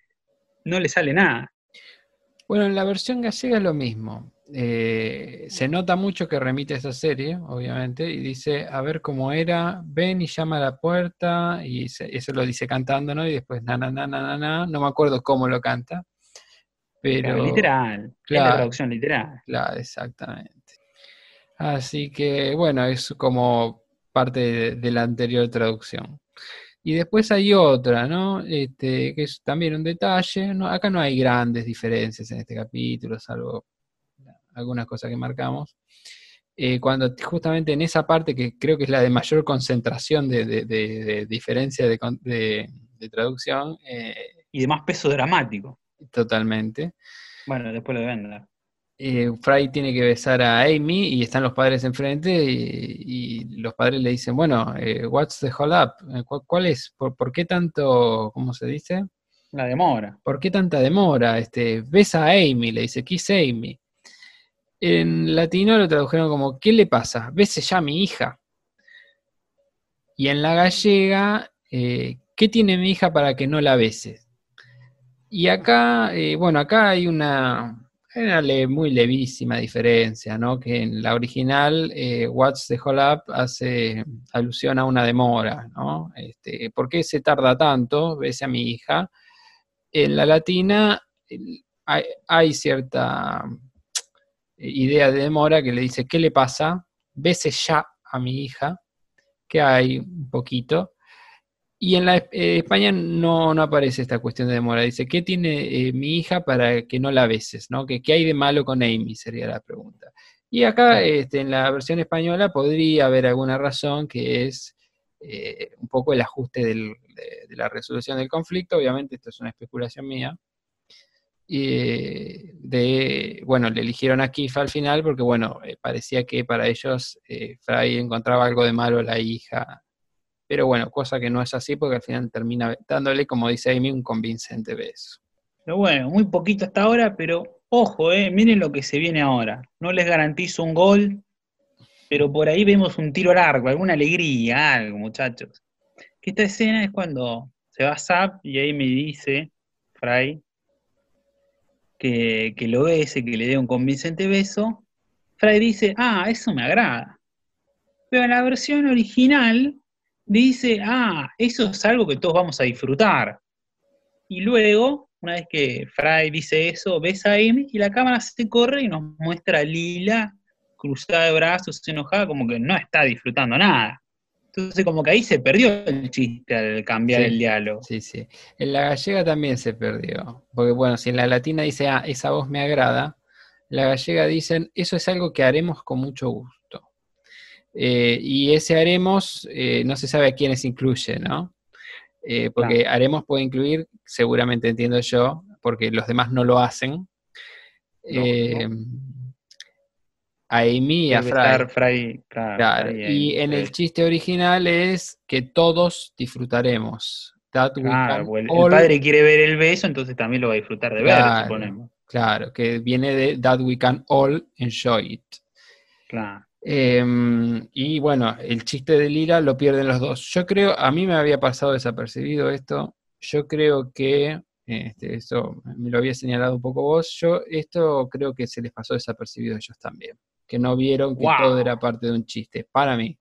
no le sale nada. Bueno, en la versión gallega es lo mismo. Eh, se nota mucho que remite a esa serie, obviamente, y dice, a ver cómo era, ven y llama a la puerta, y se- eso lo dice cantando, ¿no? Y después, na, na, na, na, na, na, no me acuerdo cómo lo canta, pero... Literal, es la traducción literal. Claro, exactamente. Así que, bueno, es como parte de, de la anterior traducción. Y después hay otra, ¿no? Este, que es también un detalle. ¿no? Acá no hay grandes diferencias en este capítulo, salvo algunas cosas que marcamos. Eh, cuando justamente en esa parte, que creo que es la de mayor concentración de, de- de- de diferencia de, traducción, eh, Y de más peso dramático. totalmente. Bueno, después lo dar. Eh, Fry tiene que besar a Amy y están los padres enfrente y, y los padres le dicen, bueno, eh, what's the hold up? Eh, ¿cu- ¿Cuál es? ¿Por, por qué tanto, cómo se dice? La demora. ¿Por qué tanta demora? Este, besa a Amy, le dice, kiss Amy. En latino lo tradujeron como, ¿qué le pasa? Bese ya a mi hija. Y en la gallega, eh, ¿qué tiene mi hija para que no la beses? Y acá, eh, bueno, acá hay una, le- muy levísima diferencia, ¿no? Que en la original, eh, What's the Hold Up hace alusión a una demora, ¿no? Este, ¿Por qué se tarda tanto? Bese a mi hija. En la latina hay, hay cierta eh, idea de demora que le dice, ¿qué le pasa? Bese ya a mi hija, que hay un poquito. Y en la eh, España no, no aparece esta cuestión de demora. Dice, ¿qué tiene eh, mi hija para que no la beses? ¿no? ¿Qué, qué hay de malo con Amy? Sería la pregunta. Y acá, este, en la versión española, podría haber alguna razón que es eh, un poco el ajuste del- de, de la resolución del conflicto. Obviamente, esto es una especulación mía. Y, de, bueno, le eligieron a Keith al final porque, bueno, eh, parecía que para ellos eh, Fry encontraba algo de malo a la hija. Pero bueno, cosa que no es así porque al final termina dándole, como dice Amy, un convincente beso. Pero bueno, muy poquito hasta ahora, pero ojo, eh, miren lo que se viene ahora. No les garantizo un gol, pero por ahí vemos un tiro largo, alguna alegría, algo, muchachos. Que esta escena es cuando se va Zap y ahí me dice, Fry, que, que lo bese, que le dé un convincente beso. Fry dice, ah, eso me agrada. Pero en la versión original dice, ah, eso es algo que todos vamos a disfrutar. Y luego, una vez que Fry dice eso, besa a Amy y la cámara se corre y nos muestra a Lila cruzada de brazos, enojada, como que no está disfrutando nada. Entonces, como que ahí se perdió el chiste al cambiar Sí. el diálogo. Sí, sí. En la gallega también se perdió. Porque bueno, si en la latina dice, ah, esa voz me agrada, la gallega dicen, eso es algo que haremos con mucho gusto. Eh, y ese haremos, eh, no se sabe a quiénes incluye, ¿no? Eh, porque haremos puede incluir, seguramente entiendo yo, porque los demás no lo hacen, eh, a Amy y a Fry. estar Fry, claro, Claro, Fry y en el chiste original es que todos disfrutaremos. That we Claro, el, all- padre quiere ver el beso, entonces también lo va a disfrutar de ver, suponemos. Claro, que viene de That we can all enjoy it. Claro. Em, y bueno, el chiste de Lila lo pierden los dos. Yo creo, a mí me había pasado desapercibido esto. Yo creo que Este, eso me lo había señalado un poco vos. Yo, esto creo que se les pasó desapercibido a ellos también. Que no vieron que Wow. todo era parte de un chiste, para mí.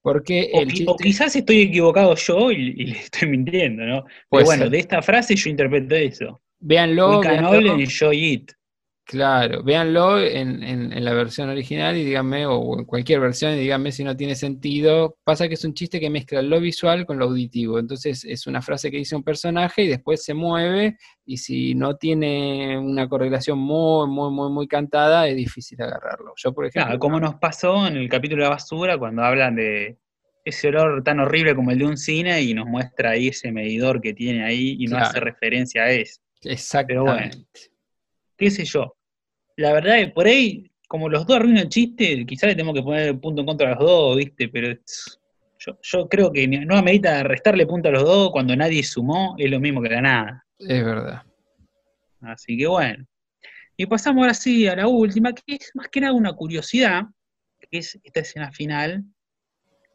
Porque O, el chiste. o quizás estoy equivocado yo y, y le estoy mintiendo, ¿no? Pero bueno, de esta frase yo interpreto eso. Véanlo, We can véanlo. all enjoy it. Claro, véanlo en, en- en la versión original y díganme, o en cualquier versión, y díganme si no tiene sentido. Pasa que es un chiste que mezcla lo visual con lo auditivo. Entonces es una frase que dice un personaje y después se mueve, y si no tiene una correlación muy, muy, muy, muy cantada, es difícil agarrarlo. Yo, por ejemplo, Claro, como nos pasó en el capítulo de la basura cuando hablan de ese olor tan horrible como el de un cine y nos muestra ahí ese medidor que tiene ahí y no Claro. hace referencia a eso. exactamente. qué sé yo. La verdad es por ahí, como los dos arruinan el chiste, quizás le tenemos que poner el punto en contra a los dos, ¿viste? Pero es- yo, yo creo que no amerita restarle punto a los dos cuando nadie sumó, es lo mismo que la nada. Es verdad. Así que bueno. Y pasamos ahora sí a la última, que es más que nada una curiosidad, que es esta escena final,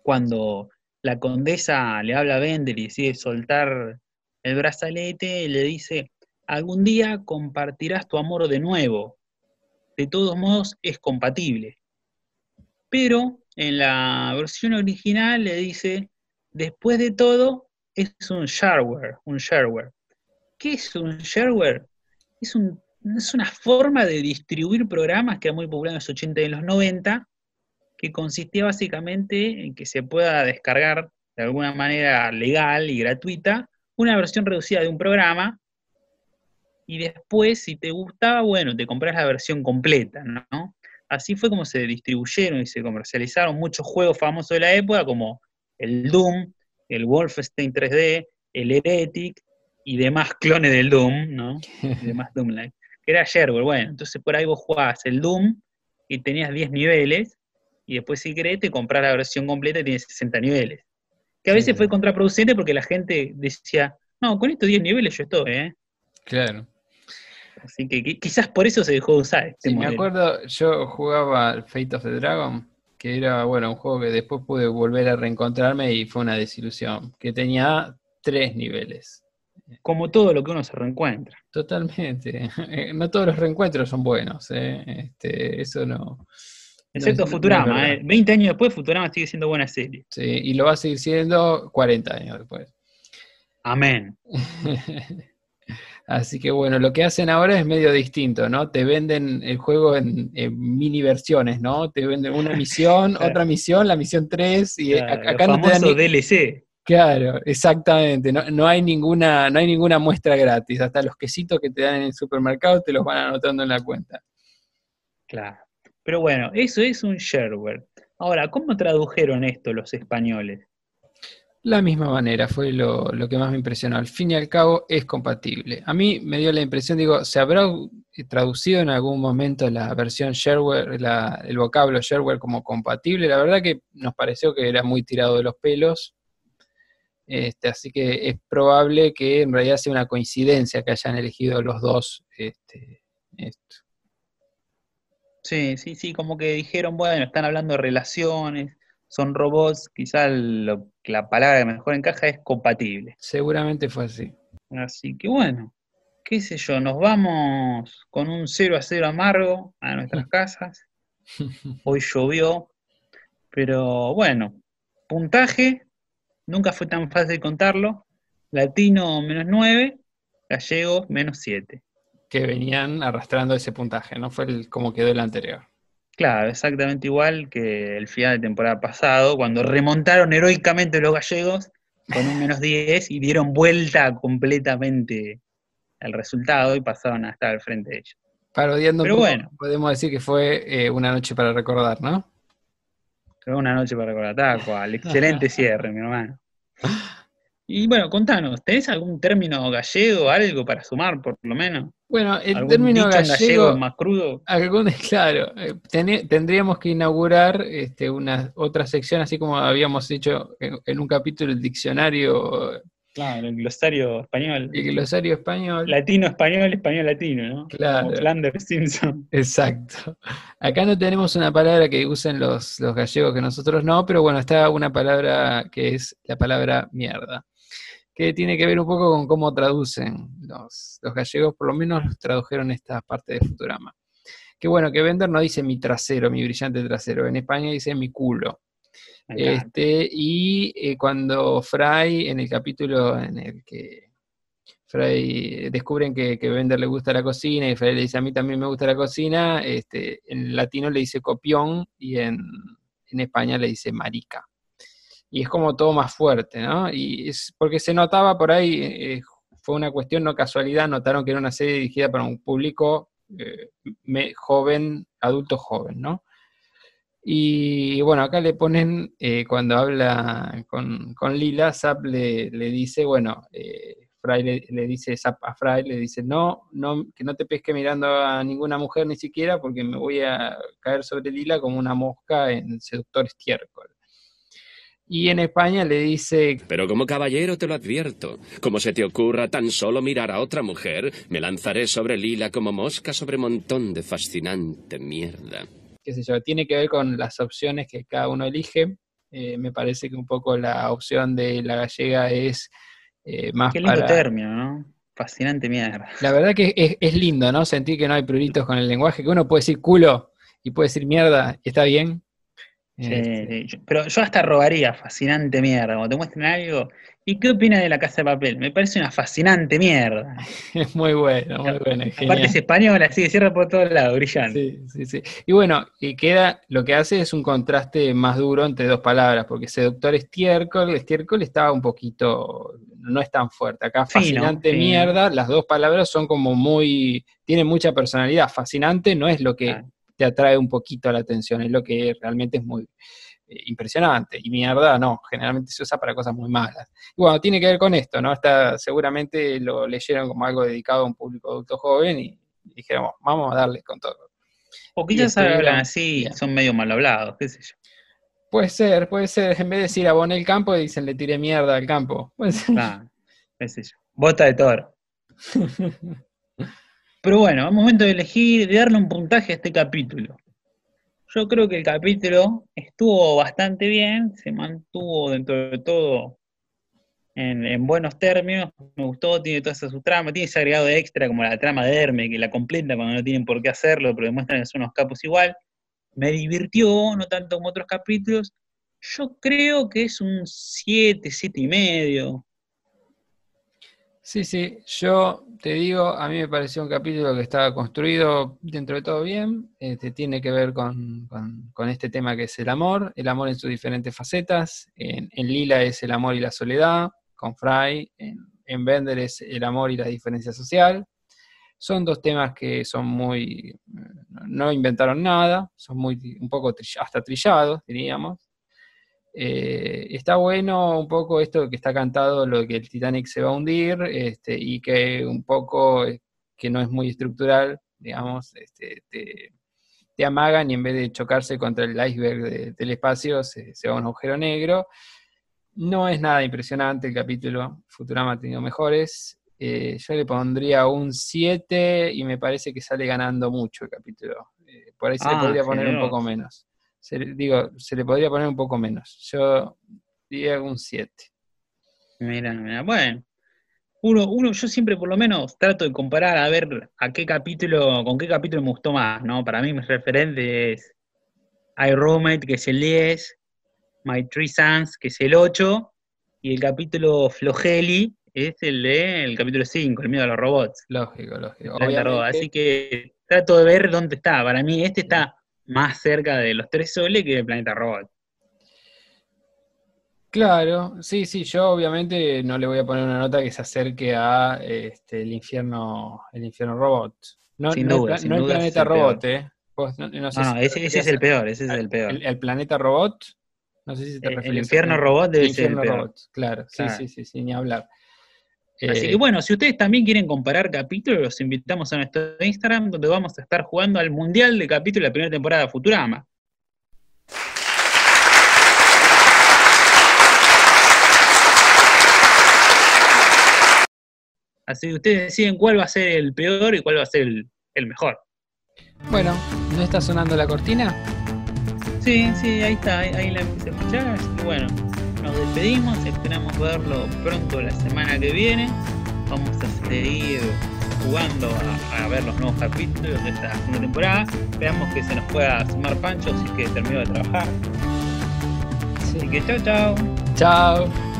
cuando la condesa le habla a Bender y decide soltar el brazalete, y le dice, algún día compartirás tu amor de nuevo. De todos modos, es compatible. Pero en la versión original le dice, después de todo, es un shareware, un shareware. ¿Qué es un shareware? Es, un- es una forma de distribuir programas que era muy popular en los 80 y en los 90, que consistía básicamente en que se pueda descargar de alguna manera legal y gratuita una versión reducida de un programa y después, si te gustaba, bueno, te compras la versión completa, ¿no? Así fue como se distribuyeron y se comercializaron muchos juegos famosos de la época, como el Doom, el Wolfenstein 3D, el Heretic y demás clones del Doom, ¿no? Y demás Doom-like. Que era shareware, bueno, entonces por ahí vos jugabas el Doom y tenías 10 niveles, y después si querés te comprás la versión completa y tienes 60 niveles. Que a veces Sí. fue contraproducente porque la gente decía, no, con estos 10 niveles yo estoy, ¿eh? Claro. Así que qui- quizás por eso se dejó de usar este Sí, me acuerdo, yo jugaba Fate of the Dragon, que era, bueno, un juego que después pude volver a reencontrarme y fue una desilusión, que tenía tres niveles. Como todo lo que uno se reencuentra. Totalmente. Eh, No todos los reencuentros son buenos, ¿eh? Este, eso no. no Excepto no Futurama. ¿eh? 20 años después Futurama sigue siendo buena serie. Sí, y lo va a seguir siendo 40 años después. Amén. Así que bueno, lo que hacen ahora es medio distinto, ¿no? Te venden el juego en, en mini versiones, ¿no? Te venden una misión, Claro. otra misión, la misión 3, y Claro, acá no te dan ni- DLC. Claro, exactamente. No, no hay ninguna, no hay ninguna muestra gratis. Hasta los quesitos que te dan en el supermercado te los van anotando en la cuenta. Claro. Pero bueno, eso es un shareware. Ahora, ¿cómo tradujeron esto los españoles? La misma manera, fue lo, lo que más me impresionó. Al fin y al cabo es compatible. A mí me dio la impresión, digo, ¿se habrá traducido en algún momento la versión shareware, el vocablo shareware como compatible? La verdad que nos pareció que era muy tirado de los pelos. Este, así que es probable que en realidad sea una coincidencia que hayan elegido los dos este, esto. Sí, sí, sí, como que dijeron, bueno, están hablando de relaciones, son robots, quizá lo- la palabra que mejor encaja es compatible. Seguramente fue así. Así que bueno, qué sé yo, nos vamos con un 0 a 0 amargo a nuestras casas. Hoy llovió, pero bueno, puntaje, nunca fue tan fácil contarlo. Latino menos 9, gallego menos 7. Que venían arrastrando ese puntaje, no fue el, como quedó el anterior. Claro, exactamente igual que el final de temporada pasado, cuando remontaron heroicamente los gallegos con un menos 10 y dieron vuelta completamente al resultado y pasaron a estar al frente de ellos. Parodiando un Pero poco, bueno. podemos decir que fue eh, una noche para recordar, ¿no? Pero una noche para recordar, tal cual. Excelente cierre, mi hermano. Y bueno, contanos, ¿tenés algún término gallego, algo para sumar, por lo menos? Bueno, el ¿Algún término gallego, más crudo? algún, claro, eh, tendríamos que inaugurar este, una otra sección, así como habíamos hecho en, en un capítulo el diccionario, Claro, el glosario español. el glosario español. Latino, español, español, latino, ¿no? Claro. Como Flanders Simpson. Exacto. Acá no tenemos una palabra que usen los, los gallegos que nosotros no, pero bueno, está una palabra que es la palabra mierda. Que tiene que ver un poco con cómo traducen los, los gallegos, por lo menos tradujeron esta parte de Futurama. Que bueno, que Bender no dice mi trasero, mi brillante trasero, en España dice mi culo. Este, y eh, cuando Fry, en el capítulo en el que Fry descubren que, que Bender le gusta la cocina y Fry le dice a mí también me gusta la cocina, este, en latino le dice copión y en, en España le dice marica y es como todo más fuerte, ¿no? Y es porque se notaba por ahí, eh, fue una cuestión, no casualidad, notaron que era una serie dirigida para un público eh, joven, adulto joven, ¿no? Y, bueno, acá le ponen, eh, cuando habla con, Lila, Zap le, dice, bueno, Fry le, dice, Zap a Fry le dice, no, no, que no te pesque mirando a ninguna mujer ni siquiera, porque me voy a caer sobre Lila como una mosca en seductor estiércol. Y en España le dice... Pero como caballero te lo advierto, como se te ocurra tan solo mirar a otra mujer, me lanzaré sobre Lila como mosca sobre montón de fascinante mierda. Qué sé yo, tiene que ver con las opciones que cada uno elige. Eh, me parece que un poco la opción de la gallega es eh, más Qué lindo término, ¿no? Fascinante mierda. La verdad que es, es, lindo, ¿no? Sentir que no hay pruritos con el lenguaje, que uno puede decir culo y puede decir mierda, y está bien, este. Sí, pero yo hasta robaría, fascinante mierda. Cuando te muestren algo, ¿y qué opinas de la casa de papel? Me parece una fascinante mierda. Es muy bueno, muy bueno. Aparte es española, así que cierra por todos lados, brillante. Sí, sí, sí. Y bueno, y queda, lo que hace es un contraste más duro entre dos palabras, porque seductor estiércol, estiércol estaba un poquito, no es tan fuerte. Acá fascinante mierda, las dos palabras son como muy, tienen mucha personalidad. Fascinante no es lo que te atrae un poquito la atención, es lo que realmente es muy eh, impresionante. Y mierda, no, generalmente se usa para cosas muy malas. Y bueno, tiene que ver con esto, ¿no? Está, seguramente lo leyeron como algo dedicado a un público adulto joven y, dijeron, vamos a darle con todo. O quizás hablan así, son medio mal hablados, qué sé yo. Puede ser, puede ser. En vez de decir aboné el campo, dicen le tiré mierda al campo. Puede ser. Qué sé yo. Bota de toro. Pero bueno, es momento de elegir, de darle un puntaje a este capítulo. Yo creo que el capítulo estuvo bastante bien, se mantuvo dentro de todo en, buenos términos, me gustó, tiene toda esa su trama, tiene ese agregado extra como la trama de Herme, que la completa cuando no tienen por qué hacerlo, pero demuestran que son unos capos igual. Me divirtió, no tanto como otros capítulos. Yo creo que es un 7, 7 y medio. Sí, sí, yo te digo, a mí me pareció un capítulo que estaba construido dentro de todo bien, este, tiene que ver con, este tema que es el amor, el amor en sus diferentes facetas, en, Lila es el amor y la soledad, con Fry, en, en Bender es el amor y la diferencia social. Son dos temas que son muy, no inventaron nada, son muy, un poco hasta trillados, diríamos, eh, está bueno un poco esto que está cantado, lo de que el Titanic se va a hundir, este, y que un poco, eh, que no es muy estructural, digamos, este, te, amagan y en vez de chocarse contra el iceberg del espacio, se, va a un agujero negro. No es nada impresionante el capítulo, Futurama ha tenido mejores. Eh, yo le pondría un 7 y me parece que sale ganando mucho el capítulo. por ahí se le ah, podría poner un poco menos se, digo, se le podría poner un poco menos. Yo diría un 7. Mira, mira, bueno. Uno, uno, yo siempre por lo menos trato de comparar a ver a qué capítulo, con qué capítulo me gustó más, ¿no? Para mí mi referente es I Roommate, que es el 10, My Three Sons, que es el 8, y el capítulo Flogeli es el de el capítulo 5, el miedo a los robots. Lógico, lógico. Así que trato de ver dónde está. Para mí este está más cerca de los tres soles que del planeta robot. Claro, sí, sí, yo obviamente no le voy a poner una nota que se acerque a este, el infierno, el infierno robot. No, sin duda, no el planeta robot, ¿eh? no, ese, es el peor, ese es el peor. El, planeta robot, no sé si te refieres. El infierno robot debe ser el peor. Robot, claro, sí, sí, sí, sí, ni hablar. Así que eh, bueno, si ustedes también quieren comparar capítulos, los invitamos a nuestro Instagram, donde vamos a estar jugando al Mundial de capítulo de la primera temporada de Futurama. Así que ustedes deciden cuál va a ser el peor y cuál va a ser el, mejor. Bueno, ¿no está sonando la cortina? Sí, sí, ahí está, ahí, la empecé a escuchar, así que bueno. Nos despedimos, esperamos verlo pronto la semana que viene. Vamos a seguir jugando a, ver los nuevos capítulos de esta segunda temporada. Esperamos que se nos pueda sumar Pancho, así que terminó de trabajar. Así que chao, chao. Chao.